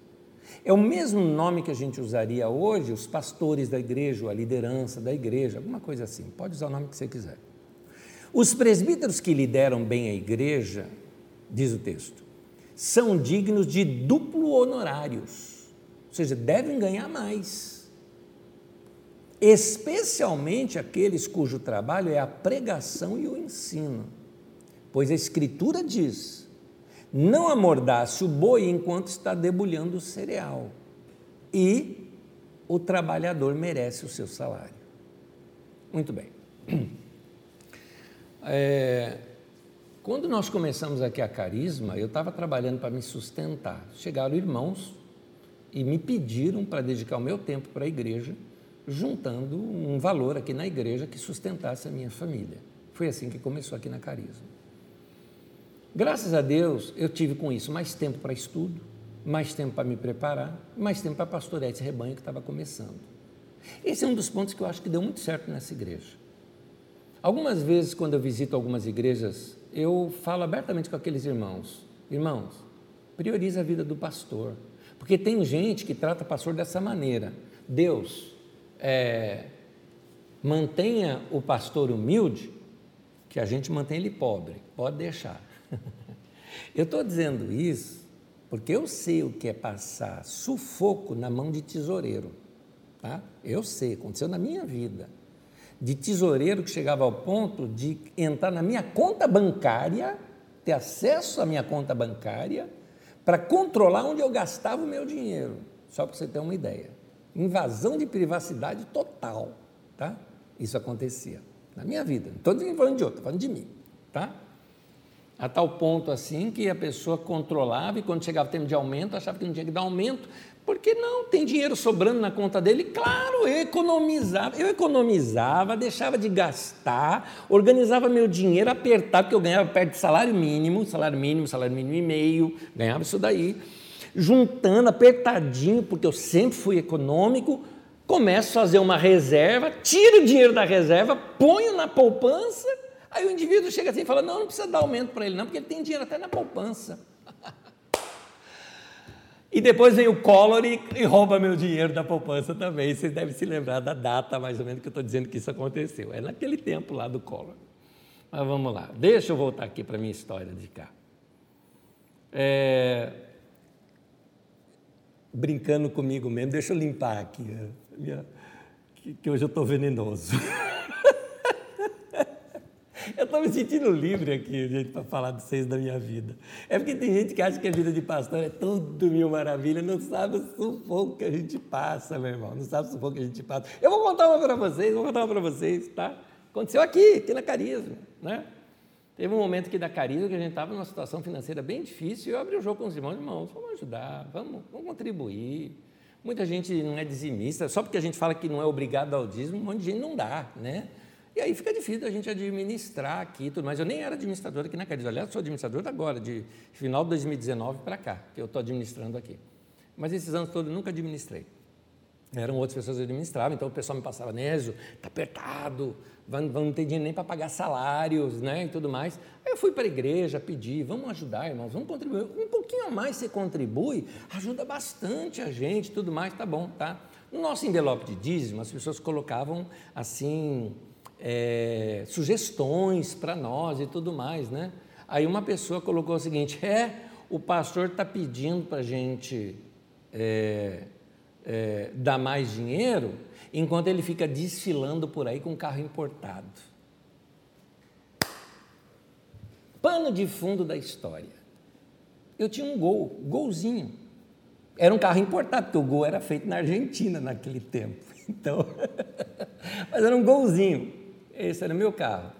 [SPEAKER 1] É o mesmo nome que a gente usaria hoje, os pastores da igreja, ou a liderança da igreja, alguma coisa assim. Pode usar o nome que você quiser. Os presbíteros que lideram bem a igreja, diz o texto, são dignos de duplo honorários ou seja, devem ganhar mais. Especialmente aqueles cujo trabalho é a pregação e o ensino. Pois a Escritura diz: não amordace o boi enquanto está debulhando o cereal, e o trabalhador merece o seu salário. Muito bem. É, quando nós começamos aqui a Carisma, eu estava trabalhando para me sustentar. Chegaram irmãos e me pediram para dedicar o meu tempo para a igreja, juntando um valor aqui na igreja que sustentasse a minha família. Foi assim que começou aqui na Carisma. Graças a Deus, eu tive com isso mais tempo para estudo, mais tempo para me preparar, mais tempo para pastorear esse rebanho que estava começando. Esse é um dos pontos que eu acho que deu muito certo nessa igreja. Algumas vezes, quando eu visito algumas igrejas, eu falo abertamente com aqueles irmãos: irmãos, prioriza a vida do pastor. Porque tem gente que trata pastor dessa maneira. Deus, é, mantenha o pastor humilde, que a gente mantém ele pobre. Pode deixar. eu estou dizendo isso porque eu sei o que é passar sufoco na mão de tesoureiro. Tá? Eu sei, aconteceu na minha vida. De tesoureiro que chegava ao ponto de entrar na minha conta bancária, ter acesso à minha conta bancária para controlar onde eu gastava o meu dinheiro. Só para você ter uma ideia. Invasão de privacidade total, tá? Isso acontecia na minha vida. Não estou falando de outro, estou falando de mim, tá? A tal ponto assim que a pessoa controlava e quando chegava o tempo de aumento, achava que não tinha que dar aumento, porque não, tem dinheiro sobrando na conta dele. Claro, eu economizava, eu economizava, deixava de gastar, organizava meu dinheiro apertado, porque eu ganhava perto de salário mínimo, salário mínimo, salário mínimo e meio, ganhava isso daí, juntando apertadinho, porque eu sempre fui econômico, começo a fazer uma reserva, tiro o dinheiro da reserva, ponho na poupança, aí o indivíduo chega assim e fala, não, não precisa dar aumento para ele não, porque ele tem dinheiro até na poupança. E depois vem o Collor e, e, rouba meu dinheiro da poupança também. Vocês devem se lembrar da data, mais ou menos, que eu estou dizendo que isso aconteceu. É naquele tempo lá do Collor. Mas vamos lá. Deixa eu voltar aqui para a minha história de cá. É... Brincando comigo mesmo, deixa eu limpar aqui. Né? Que hoje eu estou venenoso. Eu estou me sentindo livre aqui, gente, para falar de vocês da minha vida. É porque tem gente que acha que a vida de pastor é tudo mil maravilha, não sabe o sufoco que a gente passa, meu irmão. Não sabe o sufoco que a gente passa. Eu vou contar uma para vocês, vou contar uma para vocês, tá? Aconteceu aqui, aqui na Carisma, né? Teve um momento aqui da Carisma que a gente estava numa situação financeira bem difícil e eu abri o jogo com os irmãos, irmãos, vamos ajudar, vamos, vamos contribuir. Muita gente não é dizimista, só porque a gente fala que não é obrigado ao dízimo, um monte de gente não dá, né? E aí fica difícil a gente administrar aqui tudo mais. Eu nem era administrador aqui na Cariz. Aliás, sou administrador agora, de final de 2019 para cá, que eu estou administrando aqui. Mas esses anos todos eu nunca administrei. Eram outras pessoas que administravam, então o pessoal me passava, Nésio, está apertado, não ter dinheiro nem para pagar salários né, e tudo mais. Aí eu fui para a igreja pedir, vamos ajudar, irmãos, vamos contribuir. Um pouquinho a mais você contribui, ajuda bastante a gente, tudo mais, tá bom, tá? No nosso envelope de dízimo, as pessoas colocavam assim, é, sugestões para nós e tudo mais, né? Aí uma pessoa colocou o seguinte: é, o pastor está pedindo para a gente é, é, dar mais dinheiro, enquanto ele fica desfilando por aí com um carro importado. Pano de fundo da história. Eu tinha um gol, golzinho. Era um carro importado, porque o gol era feito na Argentina naquele tempo. Então, mas era um golzinho. Esse era o meu carro.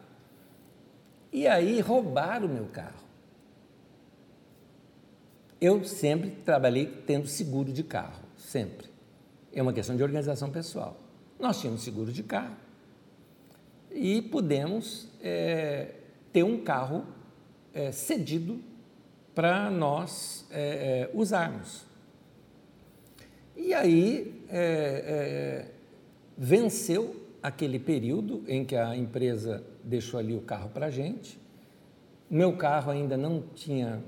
[SPEAKER 1] E aí roubaram o meu carro. Eu sempre trabalhei tendo seguro de carro, sempre. É uma questão de organização pessoal. Nós tínhamos seguro de carro e pudemos é, ter um carro é, cedido para nós é, usarmos. E aí venceu aquele período em que a empresa deixou ali o carro para a gente. Meu carro ainda não tinha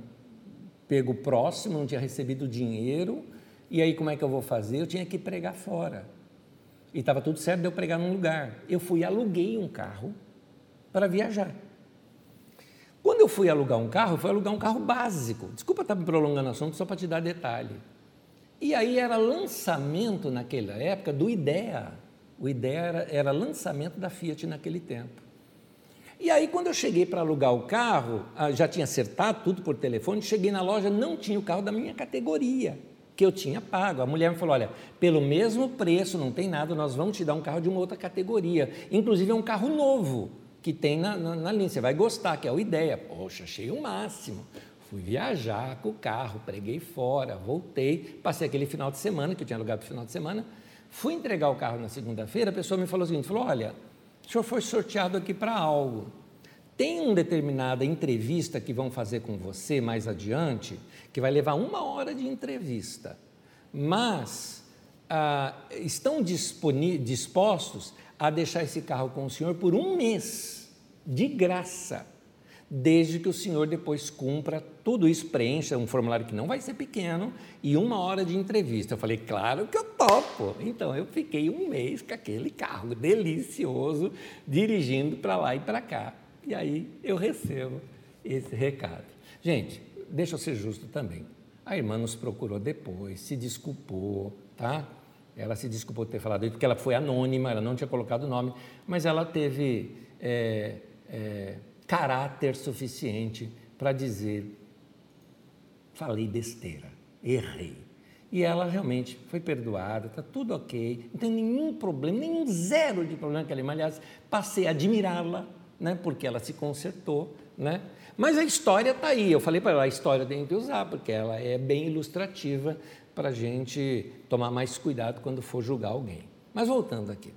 [SPEAKER 1] pego próximo, não tinha recebido dinheiro. E aí, como é que eu vou fazer? Eu tinha que pregar fora. E estava tudo certo de eu pregar num lugar. Eu fui aluguei um carro para viajar. Quando eu fui alugar um carro, eu fui alugar um carro básico. Desculpa estar me prolongando o assunto, só para te dar detalhe. E aí era lançamento naquela época do IDEA. O IDEA era, era lançamento da Fiat naquele tempo. E aí, quando eu cheguei para alugar o carro, ah, já tinha acertado tudo por telefone, cheguei na loja, não tinha o carro da minha categoria, que eu tinha pago. A mulher me falou: olha, pelo mesmo preço, não tem nada, nós vamos te dar um carro de uma outra categoria. Inclusive, é um carro novo que tem na, na, na linha, você vai gostar, que é o Ideia. Poxa, achei o máximo. Fui viajar com o carro, preguei fora, voltei, passei aquele final de semana, que eu tinha alugado para final de semana, fui entregar o carro na segunda-feira, a pessoa me falou o seguinte, falou, olha, o senhor foi sorteado aqui para algo. Tem uma determinada entrevista que vão fazer com você mais adiante, que vai levar uma hora de entrevista, mas ah, estão dispostos a deixar esse carro com o senhor por um mês, de graça, desde que o senhor depois cumpra tudo isso, preencha um formulário que não vai ser pequeno e uma hora de entrevista. Eu falei, claro que eu topo. Então eu fiquei um mês com aquele carro delicioso, dirigindo para lá e para cá. E aí eu recebo esse recado. Gente, deixa eu ser justo também. A irmã nos procurou depois, se desculpou, tá? Ela se desculpou por ter falado isso, porque ela foi anônima, ela não tinha colocado o nome, mas ela teve é, é, caráter suficiente para dizer: falei besteira, errei. E ela realmente foi perdoada, está tudo ok, não tem nenhum problema, nenhum zero de problema com ela. Aliás, passei a admirá-la né, porque ela se consertou, né? Mas a história está aí. Eu falei para ela, a história tem que usar, porque ela é bem ilustrativa para a gente tomar mais cuidado quando for julgar alguém. Mas voltando aqui,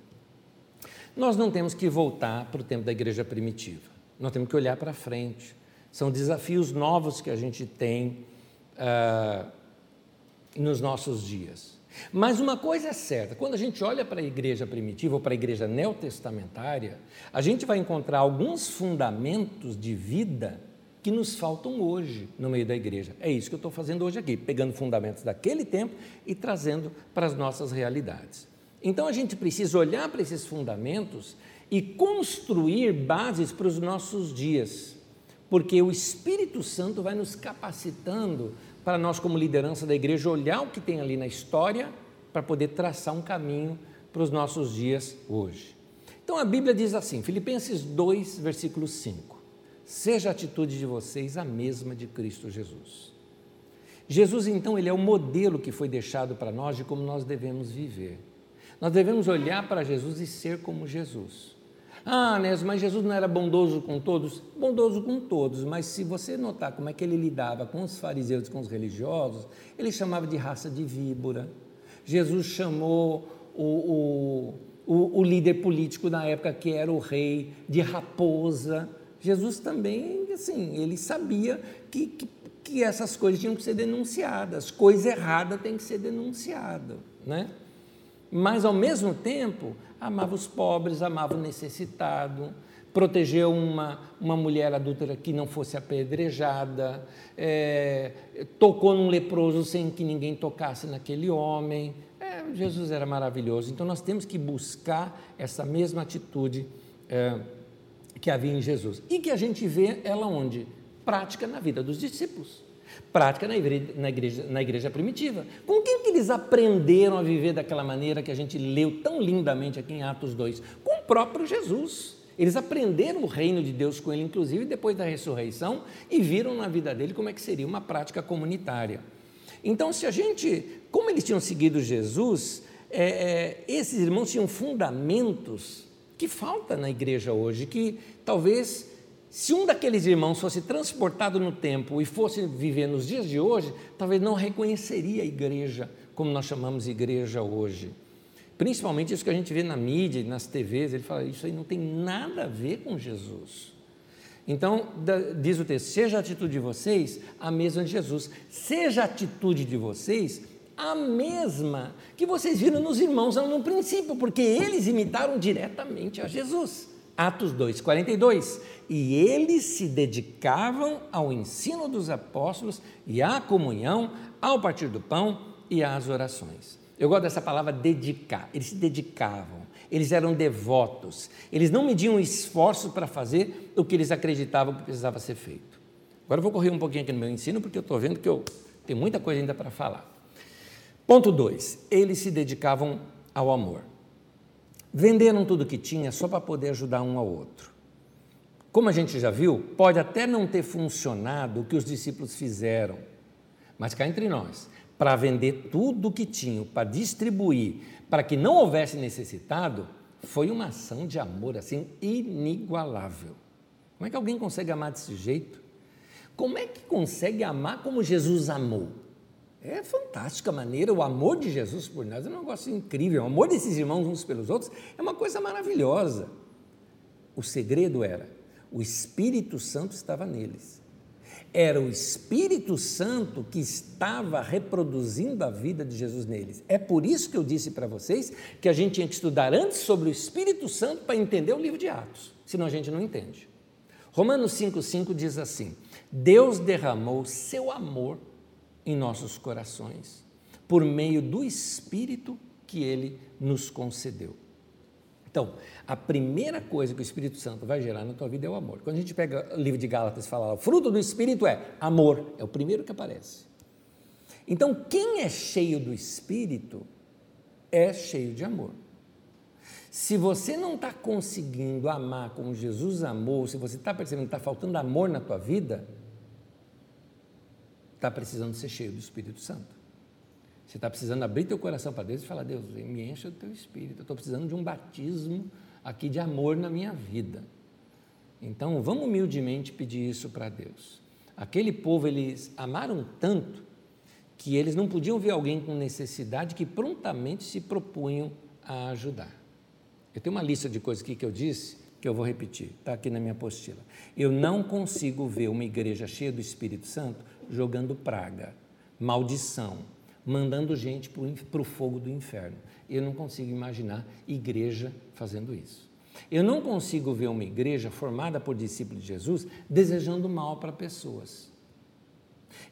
[SPEAKER 1] nós não temos que voltar para o tempo da igreja primitiva. Nós temos que olhar para frente. São desafios novos que a gente tem uh, nos nossos dias. Mas uma coisa é certa: quando a gente olha para a igreja primitiva ou para a igreja neotestamentária, a gente vai encontrar alguns fundamentos de vida que nos faltam hoje no meio da igreja. É isso que eu estou fazendo hoje aqui, pegando fundamentos daquele tempo e trazendo para as nossas realidades. Então a gente precisa olhar para esses fundamentos e construir bases para os nossos dias, porque o Espírito Santo vai nos capacitando para nós, como liderança da igreja, olhar o que tem ali na história para poder traçar um caminho para os nossos dias hoje. Então a Bíblia diz assim, Filipenses 2, versículo 5: Seja a atitude de vocês a mesma de Cristo Jesus. Jesus, então, ele é o modelo que foi deixado para nós de como nós devemos viver. Nós devemos olhar para Jesus e ser como Jesus. Ah, Nes, mas Jesus não era bondoso com todos? Bondoso com todos, mas se você notar como é que ele lidava com os fariseus, com os religiosos, ele chamava de raça de víbora. Jesus chamou o, o, o, o líder político na época, que era o rei, de raposa. Jesus também, assim, ele sabia que, que, que essas coisas tinham que ser denunciadas, coisa errada tem que ser denunciada, né? Mas, ao mesmo tempo, amava os pobres, amava o necessitado, protegeu uma, uma mulher adúltera que não fosse apedrejada, é, tocou num leproso sem que ninguém tocasse naquele homem. É, Jesus era maravilhoso. Então nós temos que buscar essa mesma atitude é, que havia em Jesus. E que a gente vê ela onde? Prática na vida dos discípulos prática na igreja, na igreja, na igreja primitiva. Com quem que eles aprenderam a viver daquela maneira que a gente leu tão lindamente aqui em Atos 2? Com o próprio Jesus. Eles aprenderam o reino de Deus com ele, inclusive depois da ressurreição, e viram na vida dele como é que seria uma prática comunitária. Então, se a gente, como eles tinham seguido Jesus, é, é, esses irmãos tinham fundamentos que falta na igreja hoje, que talvez se um daqueles irmãos fosse transportado no tempo e fosse viver nos dias de hoje, talvez não reconheceria a igreja como nós chamamos igreja hoje. principalmente isso que a gente vê na mídia, nas TVs, ele fala, isso aí não tem nada a ver com Jesus. Então, diz o texto: seja a atitude de vocês a mesma de Jesus, seja a atitude de vocês a mesma que vocês viram nos irmãos no princípio, porque eles imitaram diretamente a Jesus. Atos 2, 42. E eles se dedicavam ao ensino dos apóstolos e à comunhão, ao partir do pão e às orações. Eu gosto dessa palavra dedicar. Eles se dedicavam, eles eram devotos, eles não mediam esforço para fazer o que eles acreditavam que precisava ser feito. Agora eu vou correr um pouquinho aqui no meu ensino, porque eu estou vendo que eu tenho muita coisa ainda para falar. Ponto 2. Eles se dedicavam ao amor. Venderam tudo que tinha só para poder ajudar um ao outro. Como a gente já viu, pode até não ter funcionado o que os discípulos fizeram, mas cá entre nós, para vender tudo o que tinham, para distribuir, para que não houvesse necessitado, foi uma ação de amor assim inigualável. Como é que alguém consegue amar desse jeito? Como é que consegue amar como Jesus amou? É fantástica maneira, o amor de Jesus por nós é um negócio incrível, o amor desses irmãos uns pelos outros é uma coisa maravilhosa. O segredo era, o Espírito Santo estava neles. Era o Espírito Santo que estava reproduzindo a vida de Jesus neles. É por isso que eu disse para vocês que a gente tinha que estudar antes sobre o Espírito Santo para entender o livro de Atos, senão a gente não entende. Romanos 5,5 diz assim: Deus derramou seu amor em nossos corações, por meio do Espírito que ele nos concedeu. Então, a primeira coisa que o Espírito Santo vai gerar na tua vida é o amor. Quando a gente pega o livro de Gálatas e fala, o fruto do Espírito é amor, é o primeiro que aparece. Então, quem é cheio do Espírito é cheio de amor. Se você não está conseguindo amar como Jesus amou, se você está percebendo que está faltando amor na tua vida, está precisando ser cheio do Espírito Santo. Você está precisando abrir teu coração para Deus e falar, Deus, me encha do teu Espírito. Eu estou precisando de um batismo aqui de amor na minha vida. Então, vamos humildemente pedir isso para Deus. Aquele povo, eles amaram tanto que eles não podiam ver alguém com necessidade que prontamente se propunham a ajudar. Eu tenho uma lista de coisas aqui que eu disse que eu vou repetir, está aqui na minha apostila. Eu não consigo ver uma igreja cheia do Espírito Santo jogando praga, maldição, mandando gente para o fogo do inferno. Eu não consigo imaginar igreja fazendo isso. Eu não consigo ver uma igreja formada por discípulos de Jesus desejando mal para pessoas.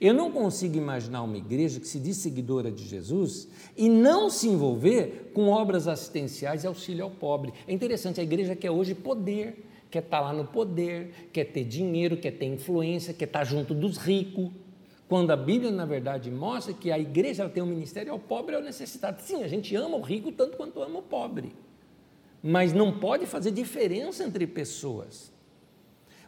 [SPEAKER 1] Eu não consigo imaginar uma igreja que se diz seguidora de Jesus e não se envolver com obras assistenciais e auxílio ao pobre. É interessante, a igreja quer hoje poder, quer estar lá no poder, quer ter dinheiro, quer ter influência, quer estar junto dos ricos. Quando a Bíblia, na verdade, mostra que a igreja tem um ministério ao pobre e ao necessitado. Sim, a gente ama o rico tanto quanto ama o pobre, mas não pode fazer diferença entre pessoas.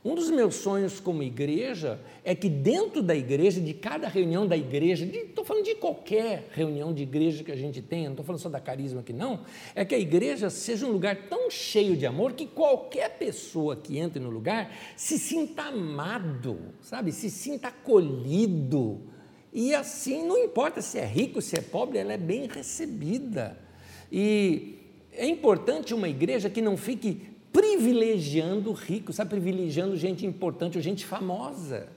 [SPEAKER 1] Um dos meus sonhos como igreja é que dentro da igreja, de cada reunião da igreja, estou falando de qualquer reunião de igreja que a gente tenha, não estou falando só da carisma aqui não, é que a igreja seja um lugar tão cheio de amor que qualquer pessoa que entre no lugar se sinta amado, sabe, se sinta acolhido. E assim, não importa se é rico, se é pobre, ela é bem recebida. E é importante uma igreja que não fique privilegiando o rico, sabe, privilegiando gente importante ou gente famosa.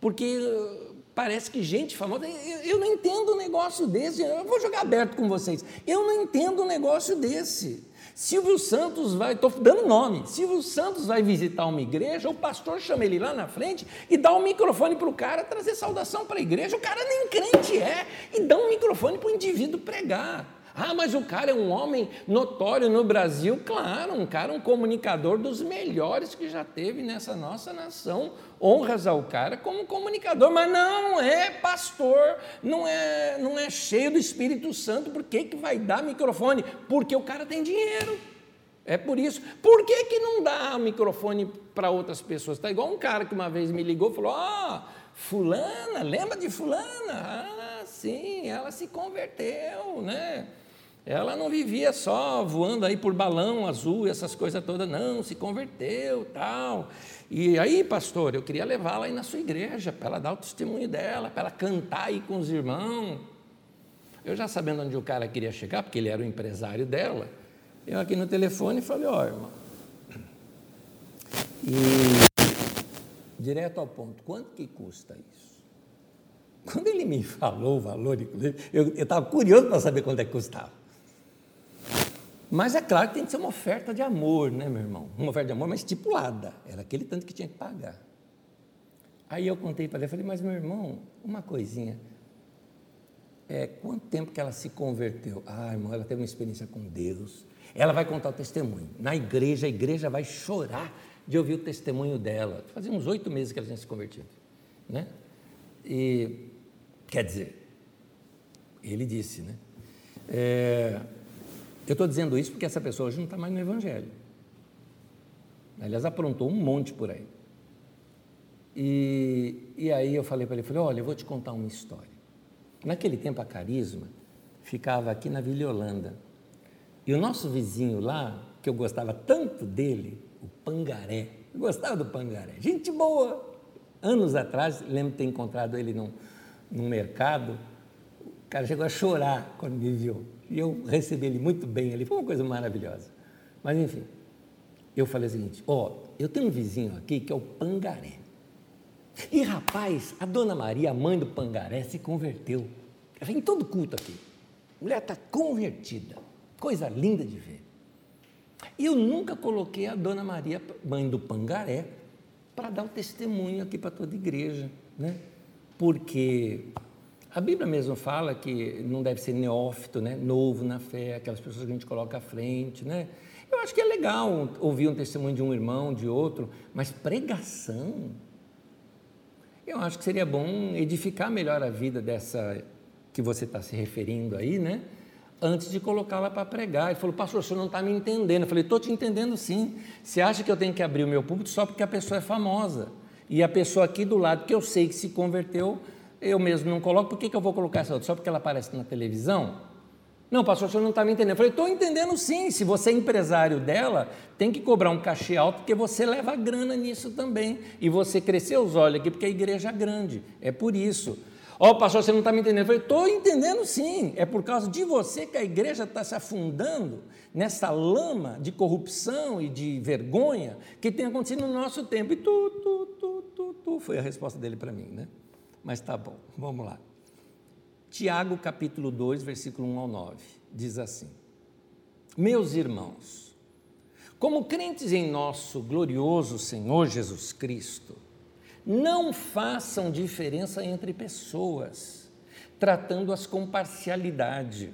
[SPEAKER 1] Porque uh, parece que gente famosa, eu, eu não entendo um negócio desse, eu vou jogar aberto com vocês, eu não entendo um negócio desse. Silvio Santos vai, estou dando nome, Silvio Santos vai visitar uma igreja, o pastor chama ele lá na frente e dá o um microfone para o cara trazer saudação para a igreja. O cara nem crente é, e dá um microfone para o indivíduo pregar. Ah, mas o cara é um homem notório no Brasil. Claro, um cara, um comunicador dos melhores que já teve nessa nossa nação. Honras ao cara como comunicador, mas não é pastor, não é, não é cheio do Espírito Santo. Por que, que vai dar microfone? Porque o cara tem dinheiro. É por isso. Por que, que não dá microfone para outras pessoas? Está igual um cara que uma vez me ligou e falou: Ah, Fulana, lembra de Fulana? Ah, sim, ela se converteu, né? Ela não vivia só voando aí por balão azul, essas coisas todas, não, se converteu, tal. E aí, pastor, eu queria levá-la aí na sua igreja, para ela dar o testemunho dela, para ela cantar aí com os irmãos. Eu já sabendo onde o cara queria chegar, porque ele era o empresário dela, eu aqui no telefone falei, ó, oh, irmão. E direto ao ponto, quanto que custa isso? Quando ele me falou o valor, eu estava curioso para saber quanto é que custava. Mas é claro que tem que ser uma oferta de amor, né, meu irmão? Uma oferta de amor, mas estipulada. Era aquele tanto que tinha que pagar. Aí eu contei para ele, falei, mas meu irmão, uma coisinha. É, quanto tempo que ela se converteu? Ah, irmão, ela teve uma experiência com Deus. Ela vai contar o testemunho. Na igreja, a igreja vai chorar de ouvir o testemunho dela. Fazia uns oito meses que ela tinha se convertido. Né? E, quer dizer, ele disse, né? É, eu estou dizendo isso porque essa pessoa hoje não está mais no Evangelho. Aliás, aprontou um monte por aí. E, e aí eu falei para ele, falei, olha, eu vou te contar uma história. Naquele tempo a Carisma ficava aqui na Vila Holanda. E o nosso vizinho lá, que eu gostava tanto dele, o Pangaré, eu gostava do Pangaré, gente boa. Anos atrás, lembro de ter encontrado ele num, num mercado, o cara chegou a chorar quando me viu. E eu recebi ele muito bem ali, foi uma coisa maravilhosa. Mas enfim, eu falei o seguinte: ó, oh, eu tenho um vizinho aqui que é o Pangaré. E rapaz, a dona Maria, a mãe do Pangaré, se converteu. Ela vem todo culto aqui. A mulher está convertida. Coisa linda de ver. E eu nunca coloquei a dona Maria, mãe do Pangaré, para dar o testemunho aqui para toda a igreja, né? Porque a Bíblia mesmo fala que não deve ser neófito, né? novo na fé, aquelas pessoas que a gente coloca à frente, né? Eu acho que é legal ouvir um testemunho de um irmão, de outro, mas pregação, eu acho que seria bom edificar melhor a vida dessa que você está se referindo aí, né? Antes de colocá-la para pregar. Ele falou, pastor, o senhor não está me entendendo. Eu falei, estou te entendendo sim. Você acha que eu tenho que abrir o meu púlpito só porque a pessoa é famosa? E a pessoa aqui do lado, que eu sei que se converteu, eu mesmo não coloco, por que, que eu vou colocar essa outra? Só porque ela aparece na televisão? Não, pastor, o senhor não está me entendendo. Eu falei, estou entendendo sim. Se você é empresário dela, tem que cobrar um cachê alto, porque você leva grana nisso também. E você cresceu os olhos aqui, porque a igreja é grande. É por isso. Ó, oh, pastor, você não está me entendendo. Eu falei, estou entendendo sim. É por causa de você que a igreja está se afundando nessa lama de corrupção e de vergonha que tem acontecido no nosso tempo. E tu, tu, tu, tu, tu. Foi a resposta dele para mim, né? Mas tá bom, vamos lá. Tiago capítulo 2, versículo 1 ao 9, diz assim: Meus irmãos, como crentes em nosso glorioso Senhor Jesus Cristo, não façam diferença entre pessoas, tratando-as com parcialidade.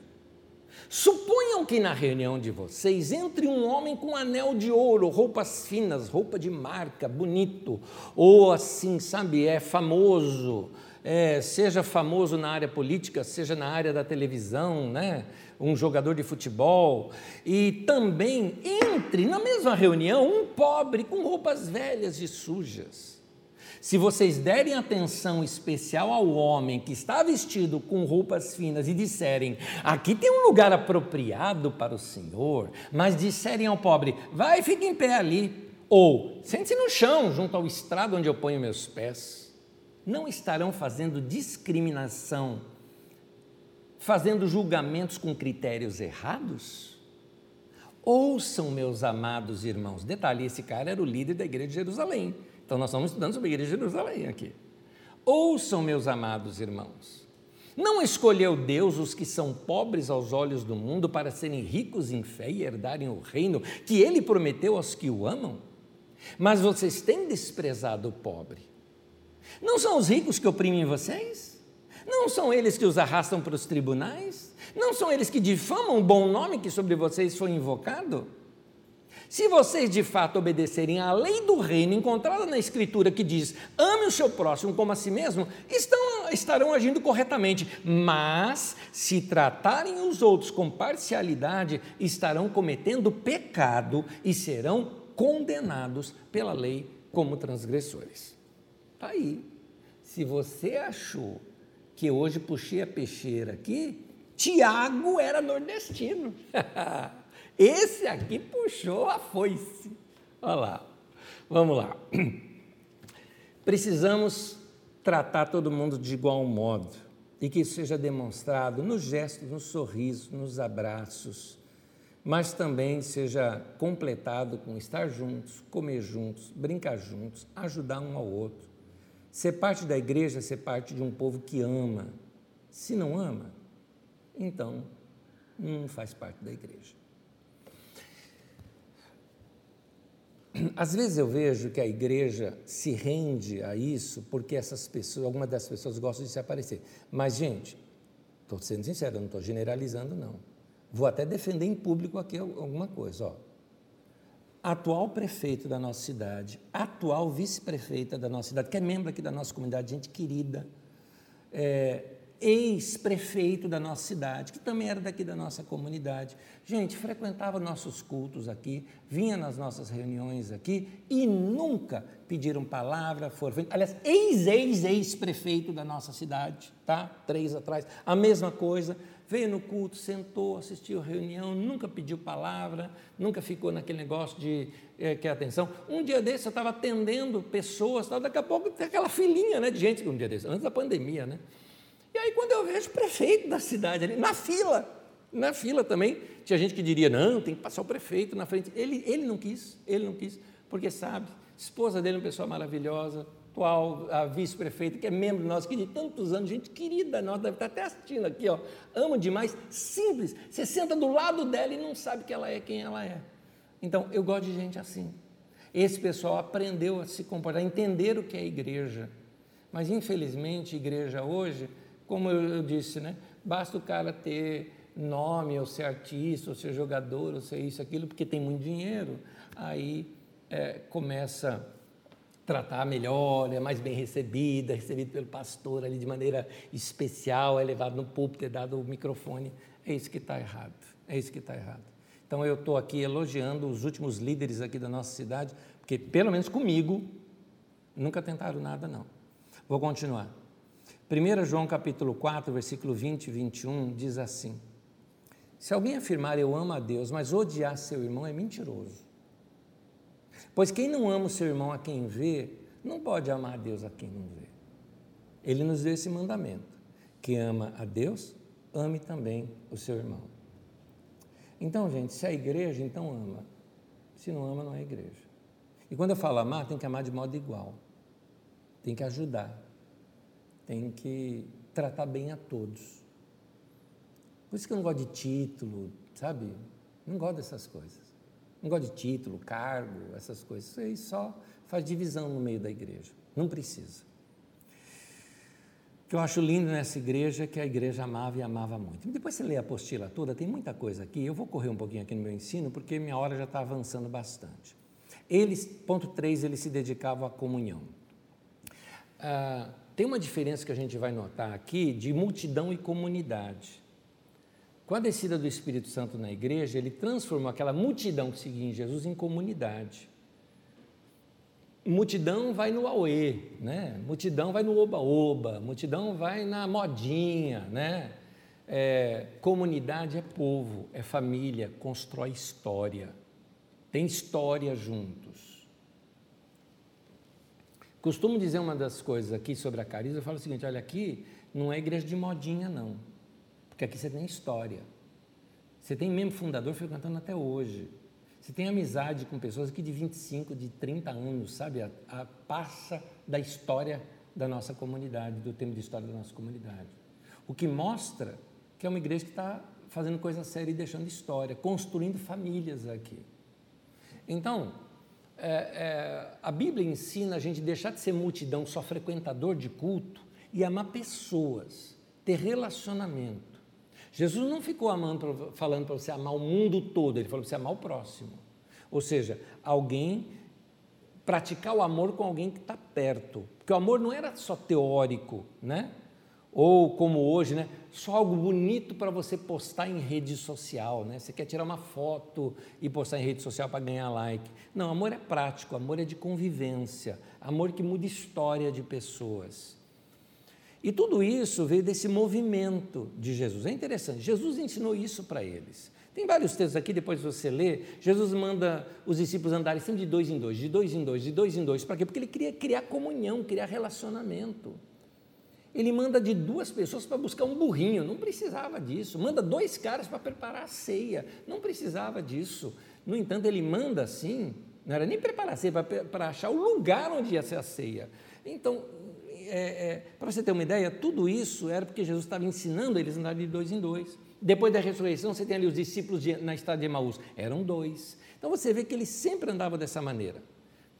[SPEAKER 1] Suponham que na reunião de vocês entre um homem com anel de ouro, roupas finas, roupa de marca, bonito, ou assim, sabe, é famoso, é, seja famoso na área política, seja na área da televisão, né? um jogador de futebol, e também entre na mesma reunião um pobre com roupas velhas e sujas. Se vocês derem atenção especial ao homem que está vestido com roupas finas e disserem, aqui tem um lugar apropriado para o Senhor, mas disserem ao pobre, vai, fique em pé ali, ou sente-se no chão, junto ao estrado onde eu ponho meus pés não estarão fazendo discriminação, fazendo julgamentos com critérios errados? Ouçam, meus amados irmãos. Detalhe: esse cara era o líder da igreja de Jerusalém. Então, nós estamos estudando sobre a igreja de Jerusalém aqui. Ouçam, meus amados irmãos. Não escolheu Deus os que são pobres aos olhos do mundo para serem ricos em fé e herdarem o reino que ele prometeu aos que o amam? Mas vocês têm desprezado o pobre. Não são os ricos que oprimem vocês? Não são eles que os arrastam para os tribunais? Não são eles que difamam o bom nome que sobre vocês foi invocado? Se vocês de fato obedecerem à lei do reino encontrada na Escritura que diz ame o seu próximo como a si mesmo, estão, estarão agindo corretamente. Mas, se tratarem os outros com parcialidade, estarão cometendo pecado e serão condenados pela lei como transgressores. Está aí. Se você achou que hoje puxei a peixeira aqui, Tiago era nordestino. Esse aqui puxou a foice. Olha lá. Vamos lá. Precisamos tratar todo mundo de igual modo. e que isso seja demonstrado nos gestos, nos sorrisos, nos abraços, mas também seja completado com estar juntos, comer juntos, brincar juntos, ajudar um ao outro. Ser parte da igreja é ser parte de um povo que ama. Se não ama, então não faz parte da igreja. Às vezes eu vejo que a igreja se rende a isso porque essas pessoas, algumas das pessoas gostam de se aparecer. Mas, gente, estou sendo sincero, não estou generalizando, não. Vou até defender em público aqui alguma coisa. Ó. Atual prefeito da nossa cidade, atual vice-prefeita da nossa cidade, que é membro aqui da nossa comunidade, gente querida, é, ex-prefeito da nossa cidade, que também era daqui da nossa comunidade. Gente, frequentava nossos cultos aqui, vinha nas nossas reuniões aqui e nunca pediram palavra, foram. Aliás, ex-ex-ex-prefeito da nossa cidade, tá? Três atrás, a mesma coisa. Veio no culto, sentou, assistiu a reunião, nunca pediu palavra, nunca ficou naquele negócio de é, que atenção. Um dia desse eu estava atendendo pessoas, tal, daqui a pouco tem aquela filinha né, de gente, um dia desse, antes da pandemia, né? E aí, quando eu vejo o prefeito da cidade ali, na fila, na fila também, tinha gente que diria, não, tem que passar o prefeito na frente. Ele, ele não quis, ele não quis, porque sabe, esposa dele é uma pessoa maravilhosa, atual vice-prefeita, que é membro nosso, que de tantos anos, gente querida nossa, deve estar até assistindo aqui, ó, amo demais, simples, você senta do lado dela e não sabe que ela é quem ela é. Então, eu gosto de gente assim. Esse pessoal aprendeu a se comportar, a entender o que é igreja. Mas, infelizmente, igreja hoje como eu disse, né? Basta o cara ter nome, ou ser artista, ou ser jogador, ou ser isso, aquilo, porque tem muito dinheiro, aí é, começa tratar melhor, é mais bem recebida, é recebido pelo pastor ali de maneira especial, é levado no púlpito, é dado o microfone. É isso que está errado, é isso que está errado. Então eu estou aqui elogiando os últimos líderes aqui da nossa cidade, porque pelo menos comigo nunca tentaram nada não. Vou continuar. 1 João capítulo 4, versículo 20 e 21 diz assim: Se alguém afirmar eu amo a Deus, mas odiar seu irmão é mentiroso. Pois quem não ama o seu irmão a quem vê, não pode amar a Deus a quem não vê. Ele nos deu esse mandamento: quem ama a Deus, ame também o seu irmão. Então, gente, se é igreja, então ama. Se não ama, não é igreja. E quando eu falo amar, tem que amar de modo igual. Tem que ajudar tem que tratar bem a todos. Por isso que eu não gosto de título, sabe? Não gosto dessas coisas. Não gosto de título, cargo, essas coisas. Isso aí só faz divisão no meio da igreja. Não precisa. O que eu acho lindo nessa igreja é que a igreja amava e amava muito. Depois você lê a apostila toda, tem muita coisa aqui. Eu vou correr um pouquinho aqui no meu ensino, porque minha hora já está avançando bastante. Eles, ponto 3, eles se dedicavam à comunhão. Ah, tem uma diferença que a gente vai notar aqui de multidão e comunidade. Com a descida do Espírito Santo na igreja, ele transformou aquela multidão que seguia em Jesus em comunidade. Multidão vai no auê, né? Multidão vai no oba-oba, multidão vai na modinha, né? É, comunidade é povo, é família, constrói história, tem história juntos. Costumo dizer uma das coisas aqui sobre a Cariza, eu falo o seguinte, olha, aqui não é igreja de modinha não, porque aqui você tem história. Você tem membro fundador frequentando até hoje. Você tem amizade com pessoas aqui de 25, de 30 anos, sabe? A, a passa da história da nossa comunidade, do tempo de história da nossa comunidade. O que mostra que é uma igreja que está fazendo coisa séria e deixando história, construindo famílias aqui. Então, é, é, a Bíblia ensina a gente deixar de ser multidão, só frequentador de culto e amar pessoas, ter relacionamento. Jesus não ficou amando, falando para você amar o mundo todo, ele falou para você amar o próximo. Ou seja, alguém, praticar o amor com alguém que está perto. Porque o amor não era só teórico, né? Ou como hoje, né? Só algo bonito para você postar em rede social, né? Você quer tirar uma foto e postar em rede social para ganhar like. Não, amor é prático, amor é de convivência, amor que muda história de pessoas. E tudo isso veio desse movimento de Jesus. É interessante, Jesus ensinou isso para eles. Tem vários textos aqui, depois você lê, Jesus manda os discípulos andarem sempre de dois em dois, de dois em dois, de dois em dois. Para quê? Porque ele queria criar comunhão, criar relacionamento. Ele manda de duas pessoas para buscar um burrinho, não precisava disso. Manda dois caras para preparar a ceia, não precisava disso. No entanto, ele manda assim, não era nem preparar a ceia, para achar o lugar onde ia ser a ceia. Então, é, é, para você ter uma ideia, tudo isso era porque Jesus estava ensinando eles a andar de dois em dois. Depois da ressurreição, você tem ali os discípulos de, na estrada de Emaús, eram dois. Então você vê que ele sempre andava dessa maneira.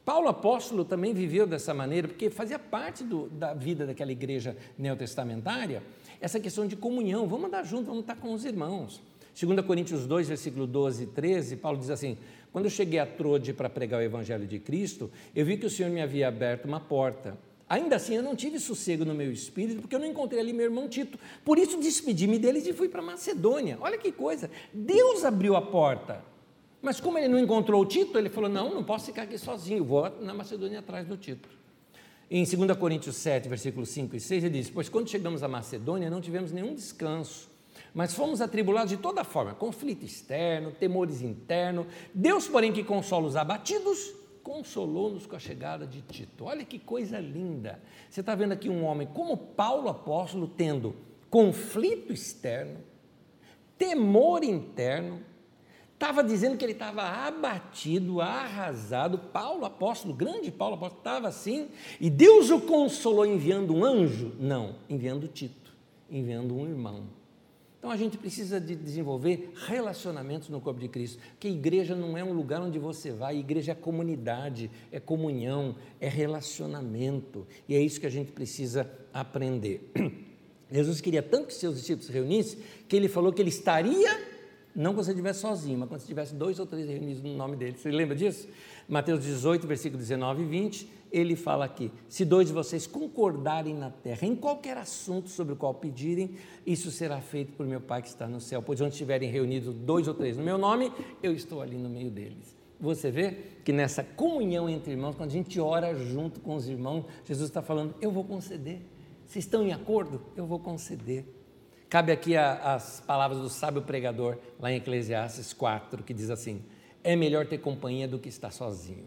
[SPEAKER 1] Paulo apóstolo também viveu dessa maneira, porque fazia parte do, da vida daquela igreja neotestamentária essa questão de comunhão. Vamos andar juntos, vamos estar com os irmãos. 2 Coríntios 2, versículo 12 e 13, Paulo diz assim: Quando eu cheguei a Trode para pregar o evangelho de Cristo, eu vi que o Senhor me havia aberto uma porta. Ainda assim, eu não tive sossego no meu espírito, porque eu não encontrei ali meu irmão Tito. Por isso, despedi-me deles e fui para Macedônia. Olha que coisa! Deus abriu a porta. Mas como ele não encontrou o Tito, ele falou: Não, não posso ficar aqui sozinho, vou na Macedônia atrás do Tito. Em 2 Coríntios 7, versículos 5 e 6, ele diz: Pois quando chegamos à Macedônia, não tivemos nenhum descanso, mas fomos atribulados de toda forma conflito externo, temores internos. Deus, porém, que consola os abatidos, consolou-nos com a chegada de Tito. Olha que coisa linda. Você está vendo aqui um homem como Paulo apóstolo, tendo conflito externo, temor interno estava dizendo que ele estava abatido, arrasado. Paulo, apóstolo, grande Paulo, apóstolo, estava assim, e Deus o consolou enviando um anjo? Não, enviando Tito, enviando um irmão. Então a gente precisa de desenvolver relacionamentos no corpo de Cristo, que igreja não é um lugar onde você vai, igreja é comunidade, é comunhão, é relacionamento, e é isso que a gente precisa aprender. Jesus queria tanto que seus discípulos se reunissem, que ele falou que ele estaria não quando você estivesse sozinho, mas quando você tivesse dois ou três reunidos no nome dele. Você lembra disso? Mateus 18, versículo 19 e 20, ele fala aqui: Se dois de vocês concordarem na terra em qualquer assunto sobre o qual pedirem, isso será feito por meu Pai que está no céu. Pois onde estiverem reunidos dois ou três no meu nome, eu estou ali no meio deles. Você vê que nessa comunhão entre irmãos, quando a gente ora junto com os irmãos, Jesus está falando: Eu vou conceder. Vocês estão em acordo? Eu vou conceder. Cabe aqui a, as palavras do sábio pregador, lá em Eclesiastes 4, que diz assim: É melhor ter companhia do que estar sozinho,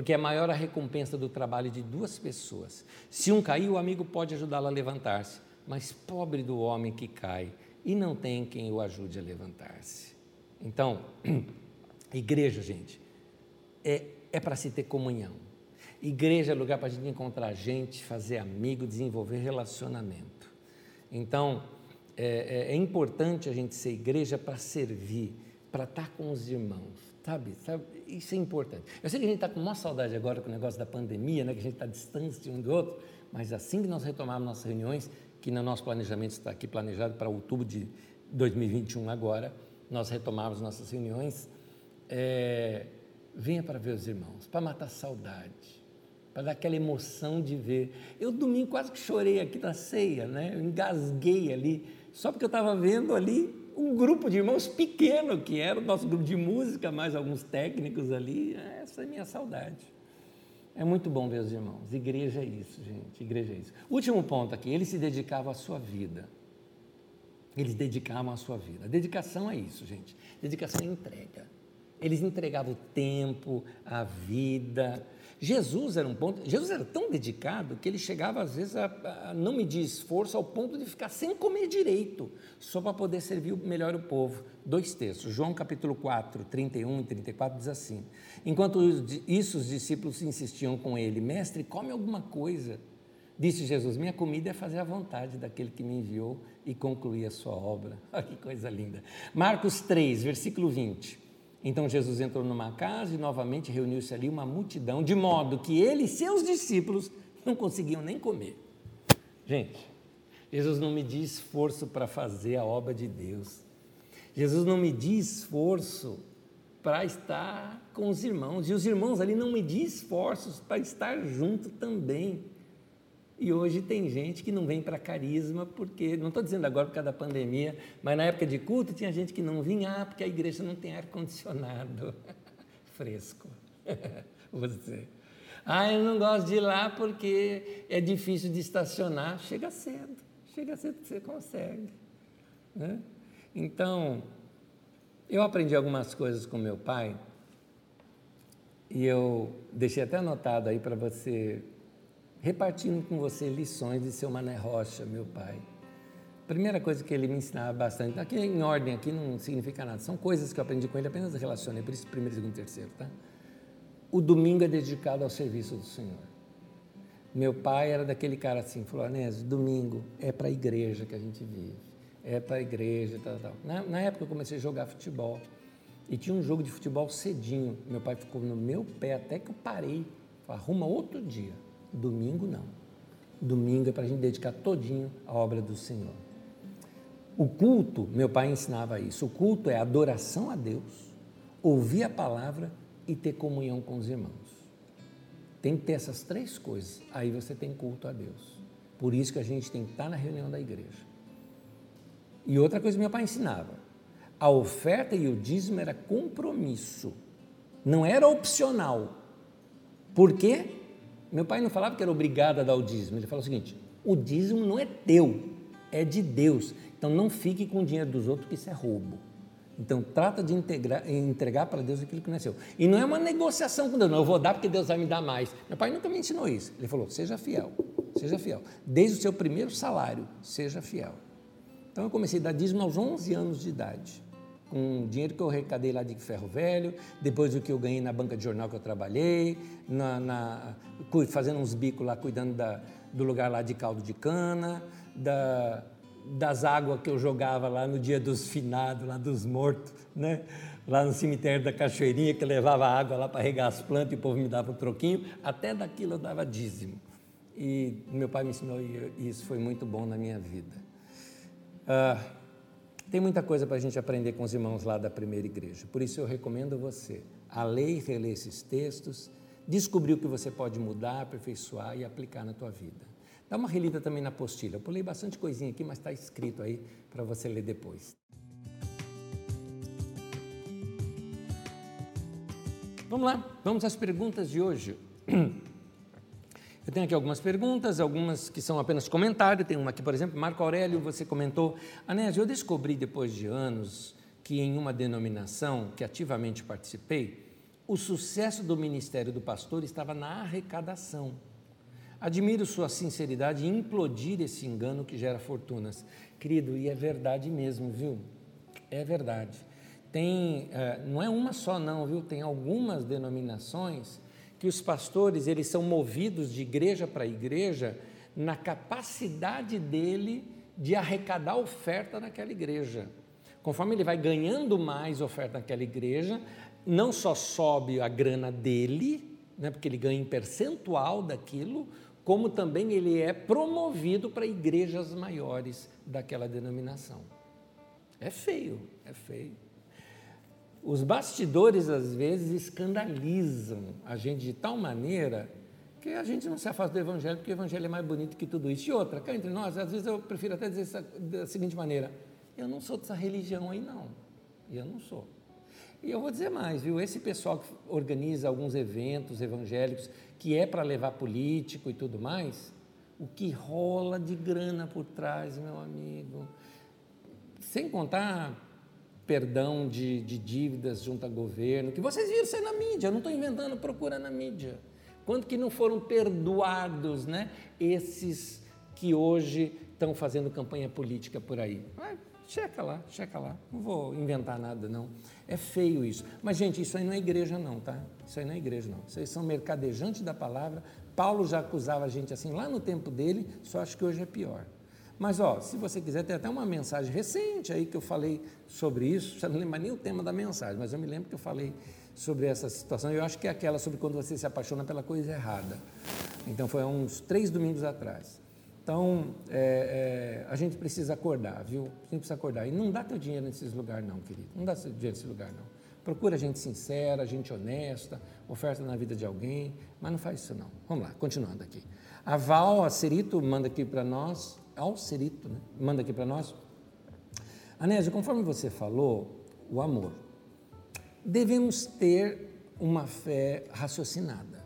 [SPEAKER 1] porque é maior a recompensa do trabalho de duas pessoas. Se um cair, o amigo pode ajudá-lo a levantar-se, mas pobre do homem que cai e não tem quem o ajude a levantar-se. Então, igreja, gente, é, é para se ter comunhão. Igreja é lugar para a gente encontrar gente, fazer amigo, desenvolver relacionamento. Então, é, é, é importante a gente ser igreja para servir, para estar com os irmãos, sabe? sabe? Isso é importante. Eu sei que a gente está com uma saudade agora com o negócio da pandemia, né? que a gente está distante um do outro, mas assim que nós retomarmos nossas reuniões, que no nosso planejamento está aqui planejado para outubro de 2021 agora, nós retomarmos nossas reuniões, é, venha para ver os irmãos, para matar saudade, para dar aquela emoção de ver. Eu domingo quase que chorei aqui na ceia, né? Eu engasguei ali só porque eu estava vendo ali um grupo de irmãos pequeno, que era o nosso grupo de música, mais alguns técnicos ali. Essa é a minha saudade. É muito bom ver os irmãos. Igreja é isso, gente. Igreja é isso. Último ponto aqui: eles se dedicavam à sua vida. Eles dedicavam à sua vida. A dedicação é isso, gente. Dedicação é entrega. Eles entregavam o tempo, a vida, Jesus era um ponto, Jesus era tão dedicado que ele chegava às vezes a, a não medir esforço ao ponto de ficar sem comer direito, só para poder servir melhor o povo. Dois textos, João capítulo 4, 31 e 34 diz assim: Enquanto isso os discípulos insistiam com ele, mestre, come alguma coisa. Disse Jesus: Minha comida é fazer a vontade daquele que me enviou e concluir a sua obra. Olha que coisa linda. Marcos 3, versículo 20. Então Jesus entrou numa casa e novamente reuniu-se ali uma multidão, de modo que ele e seus discípulos não conseguiam nem comer. Gente, Jesus não me diz esforço para fazer a obra de Deus. Jesus não me diz esforço para estar com os irmãos. E os irmãos ali não me diz esforços para estar junto também. E hoje tem gente que não vem para carisma, porque, não estou dizendo agora por causa da pandemia, mas na época de culto tinha gente que não vinha, ah, porque a igreja não tem ar-condicionado fresco. Você. Ah, eu não gosto de ir lá porque é difícil de estacionar. Chega cedo, chega cedo que você consegue. Né? Então, eu aprendi algumas coisas com meu pai e eu deixei até anotado aí para você repartindo com você lições de seu Mané Rocha, meu pai. Primeira coisa que ele me ensinava bastante, aqui em ordem, aqui não significa nada, são coisas que eu aprendi com ele, apenas relacionei, por isso primeiro, segundo, terceiro, tá? O domingo é dedicado ao serviço do Senhor. Meu pai era daquele cara assim, falou, Anésio, domingo é para a igreja que a gente vive, é para a igreja, tal, tal. Na, na época eu comecei a jogar futebol, e tinha um jogo de futebol cedinho, meu pai ficou no meu pé até que eu parei, arruma outro dia, domingo não. Domingo é para a gente dedicar todinho à obra do Senhor. O culto, meu pai ensinava isso, o culto é adoração a Deus, ouvir a palavra e ter comunhão com os irmãos. Tem que ter essas três coisas, aí você tem culto a Deus. Por isso que a gente tem que estar na reunião da igreja. E outra coisa que meu pai ensinava, a oferta e o dízimo era compromisso, não era opcional. Por quê? Meu pai não falava que era obrigado a dar o dízimo, ele falava o seguinte: o dízimo não é teu, é de Deus. Então não fique com o dinheiro dos outros, que isso é roubo. Então trata de integrar, entregar para Deus aquilo que não é seu. E não é uma negociação com Deus, não, eu vou dar porque Deus vai me dar mais. Meu pai nunca me ensinou isso. Ele falou: seja fiel, seja fiel. Desde o seu primeiro salário, seja fiel. Então eu comecei a dar dízimo aos 11 anos de idade com dinheiro que eu arrecadei lá de ferro velho, depois do que eu ganhei na banca de jornal que eu trabalhei, na, na, fazendo uns bicos lá, cuidando da, do lugar lá de caldo de cana, da, das águas que eu jogava lá no dia dos finados, lá dos mortos, né? lá no cemitério da Cachoeirinha, que levava água lá para regar as plantas e o povo me dava um troquinho, até daquilo eu dava dízimo. E meu pai me ensinou e isso foi muito bom na minha vida. Ah, tem muita coisa para a gente aprender com os irmãos lá da primeira igreja, por isso eu recomendo a você a ler e reler esses textos, descobrir o que você pode mudar, aperfeiçoar e aplicar na tua vida. Dá uma relida também na apostila. Eu pulei bastante coisinha aqui, mas está escrito aí para você ler depois. Vamos lá, vamos às perguntas de hoje. Eu tenho aqui algumas perguntas, algumas que são apenas comentário. Tem uma aqui, por exemplo, Marco Aurélio, você comentou, Anésio, eu descobri depois de anos que em uma denominação que ativamente participei, o sucesso do ministério do pastor estava na arrecadação. Admiro sua sinceridade em implodir esse engano que gera fortunas. Querido, e é verdade mesmo, viu? É verdade. Tem, é, não é uma só não, viu? Tem algumas denominações que os pastores, eles são movidos de igreja para igreja na capacidade dele de arrecadar oferta naquela igreja. Conforme ele vai ganhando mais oferta naquela igreja, não só sobe a grana dele, né, porque ele ganha em percentual daquilo, como também ele é promovido para igrejas maiores daquela denominação. É feio, é feio. Os bastidores, às vezes, escandalizam a gente de tal maneira que a gente não se afasta do Evangelho, porque o Evangelho é mais bonito que tudo isso. E outra, cá entre nós, às vezes eu prefiro até dizer da seguinte maneira: eu não sou dessa religião aí, não. Eu não sou. E eu vou dizer mais, viu? Esse pessoal que organiza alguns eventos evangélicos, que é para levar político e tudo mais, o que rola de grana por trás, meu amigo. Sem contar perdão de, de dívidas junto ao governo, que vocês viram ser na mídia, eu não estou inventando, procura na mídia. Quanto que não foram perdoados, né? Esses que hoje estão fazendo campanha política por aí. Checa lá, checa lá. Não vou inventar nada, não. É feio isso. Mas, gente, isso aí não é igreja, não, tá? Isso aí não é igreja, não. Vocês são mercadejantes da palavra. Paulo já acusava a gente assim lá no tempo dele, só acho que hoje é pior. Mas, ó, se você quiser, tem até uma mensagem recente aí que eu falei sobre isso. Já não lembro nem o tema da mensagem, mas eu me lembro que eu falei sobre essa situação. Eu acho que é aquela sobre quando você se apaixona pela coisa errada. Então, foi há uns três domingos atrás. Então, é, é, a gente precisa acordar, viu? A gente precisa acordar. E não dá teu dinheiro nesses lugares, não, querido. Não dá teu dinheiro nesse lugar, não. Procura gente sincera, gente honesta, oferta na vida de alguém, mas não faz isso, não. Vamos lá, continuando aqui. A Val, a Cerito, manda aqui para nós, ao Cerito, né? Manda aqui para nós. Anésio, conforme você falou, o amor. Devemos ter uma fé raciocinada.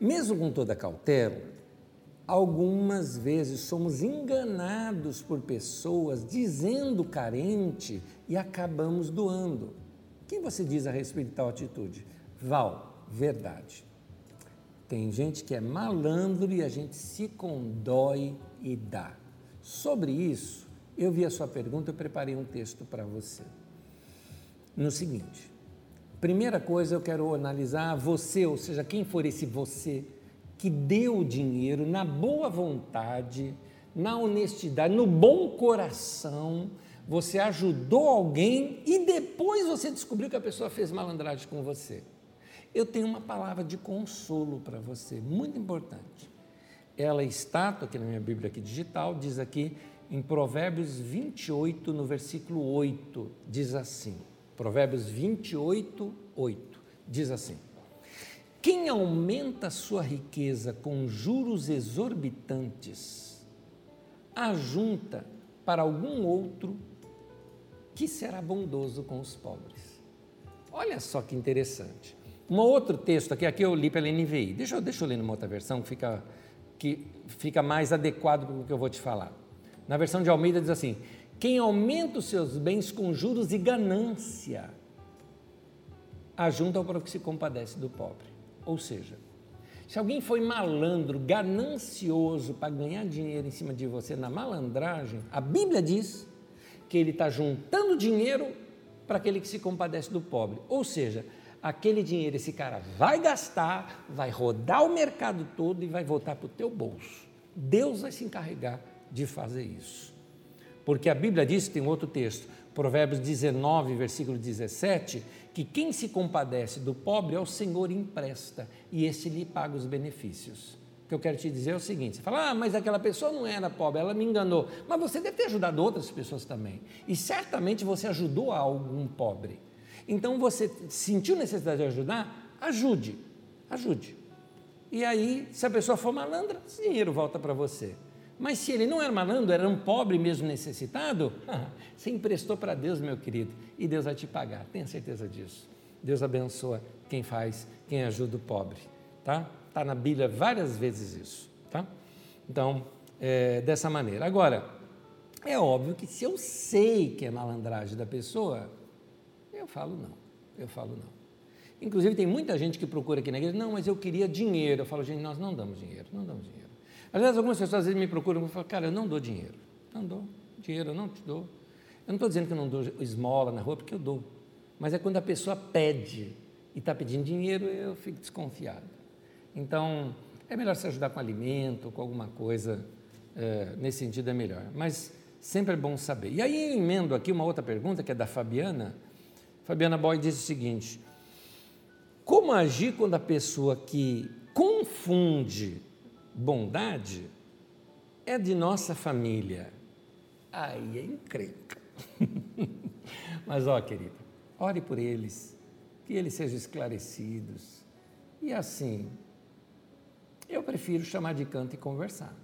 [SPEAKER 1] Mesmo com toda cautela, Algumas vezes somos enganados por pessoas dizendo carente e acabamos doando. O que você diz a respeito de tal atitude? Val, verdade. Tem gente que é malandro e a gente se condói e dá. Sobre isso, eu vi a sua pergunta, eu preparei um texto para você. No seguinte, primeira coisa eu quero analisar você, ou seja, quem for esse você que deu o dinheiro na boa vontade, na honestidade, no bom coração, você ajudou alguém e depois você descobriu que a pessoa fez malandragem com você. Eu tenho uma palavra de consolo para você, muito importante. Ela está aqui na minha Bíblia aqui digital, diz aqui em Provérbios 28, no versículo 8, diz assim: Provérbios 28, 8, diz assim: Quem aumenta sua riqueza com juros exorbitantes, ajunta para algum outro que será bondoso com os pobres. Olha só que interessante. Um outro texto aqui, aqui eu li pela NVI. Deixa eu, deixa eu ler numa outra versão que fica, que fica mais adequado para o que eu vou te falar. Na versão de Almeida diz assim: quem aumenta os seus bens com juros e ganância, ajunta para o que se compadece do pobre. Ou seja, se alguém foi malandro, ganancioso para ganhar dinheiro em cima de você na malandragem, a Bíblia diz que ele está juntando dinheiro para aquele que se compadece do pobre. Ou seja, aquele dinheiro esse cara vai gastar, vai rodar o mercado todo e vai voltar para o teu bolso. Deus vai se encarregar de fazer isso. Porque a Bíblia diz, tem outro texto, Provérbios 19, versículo 17, que quem se compadece do pobre ao Senhor empresta e esse lhe paga os benefícios. O que eu quero te dizer é o seguinte: você fala, ah, mas aquela pessoa não era pobre, ela me enganou. Mas você deve ter ajudado outras pessoas também. E certamente você ajudou algum pobre. Então você sentiu necessidade de ajudar? Ajude, ajude. E aí, se a pessoa for malandra, esse dinheiro volta para você. Mas se ele não era malandro, era um pobre mesmo necessitado, você emprestou para Deus, meu querido, e Deus vai te pagar, tenha certeza disso. Deus abençoa quem faz, quem ajuda o pobre, tá? Está na Bíblia várias vezes isso, tá? Então, é, dessa maneira. Agora, é óbvio que se eu sei que é malandragem da pessoa, eu falo não, eu falo não. Inclusive, tem muita gente que procura aqui na igreja, não, mas eu queria dinheiro. Eu falo, gente, nós não damos dinheiro, não damos dinheiro. Às vezes, algumas pessoas às vezes me procuram e falam, cara, eu não dou dinheiro. Não dou dinheiro, eu não te dou. Eu não estou dizendo que eu não dou esmola na rua, porque eu dou. Mas é quando a pessoa pede e está pedindo dinheiro, eu fico desconfiado. Então, é melhor se ajudar com alimento, com alguma coisa, é, nesse sentido é melhor. Mas sempre é bom saber. E aí eu emendo aqui uma outra pergunta, que é da Fabiana, Fabiana Boy diz o seguinte: como agir quando a pessoa que confunde bondade é de nossa família? Aí é encrenca. Mas ó, querida, ore por eles, que eles sejam esclarecidos. E assim, eu prefiro chamar de canto e conversar.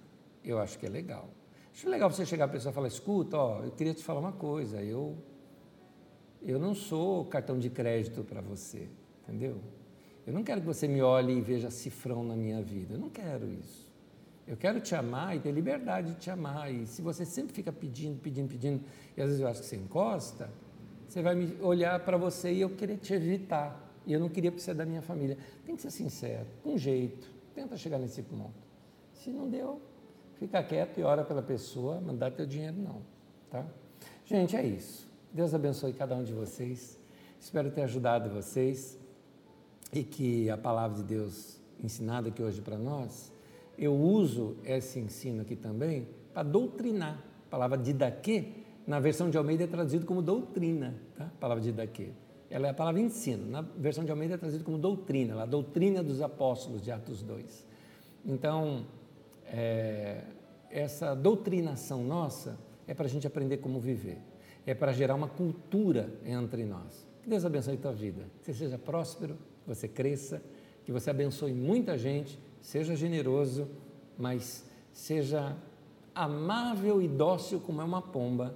[SPEAKER 1] Eu acho que é legal. Acho legal você chegar a pessoa e falar: escuta, ó, eu queria te falar uma coisa, eu eu não sou cartão de crédito para você, entendeu? Eu não quero que você me olhe e veja cifrão na minha vida. Eu não quero isso. Eu quero te amar e ter liberdade de te amar. E se você sempre fica pedindo, pedindo, pedindo, e às vezes eu acho que você encosta, você vai me olhar para você e eu querer te evitar. E eu não queria ser da minha família. Tem que ser sincero, com jeito. Tenta chegar nesse ponto. Se não deu, fica quieto e ora pela pessoa, mandar teu dinheiro não, tá? Gente, é isso. Deus abençoe cada um de vocês. Espero ter ajudado vocês e que a palavra de Deus ensinada aqui hoje para nós, eu uso esse ensino aqui também para doutrinar. A palavra didaquê, na versão de Almeida é traduzido como doutrina, tá? A palavra didaquê. Ela é a palavra ensino. Na versão de Almeida é traduzido como doutrina, a doutrina dos apóstolos de Atos 2. Então, é, essa doutrinação nossa é para a gente aprender como viver é para gerar uma cultura entre nós. Que Deus abençoe a tua vida, que você seja próspero, que você cresça, que você abençoe muita gente, seja generoso, mas seja amável e dócil como é uma pomba,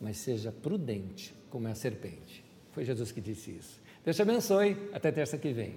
[SPEAKER 1] mas seja prudente como é a serpente. Foi Jesus que disse isso. Deus te abençoe, até terça que vem.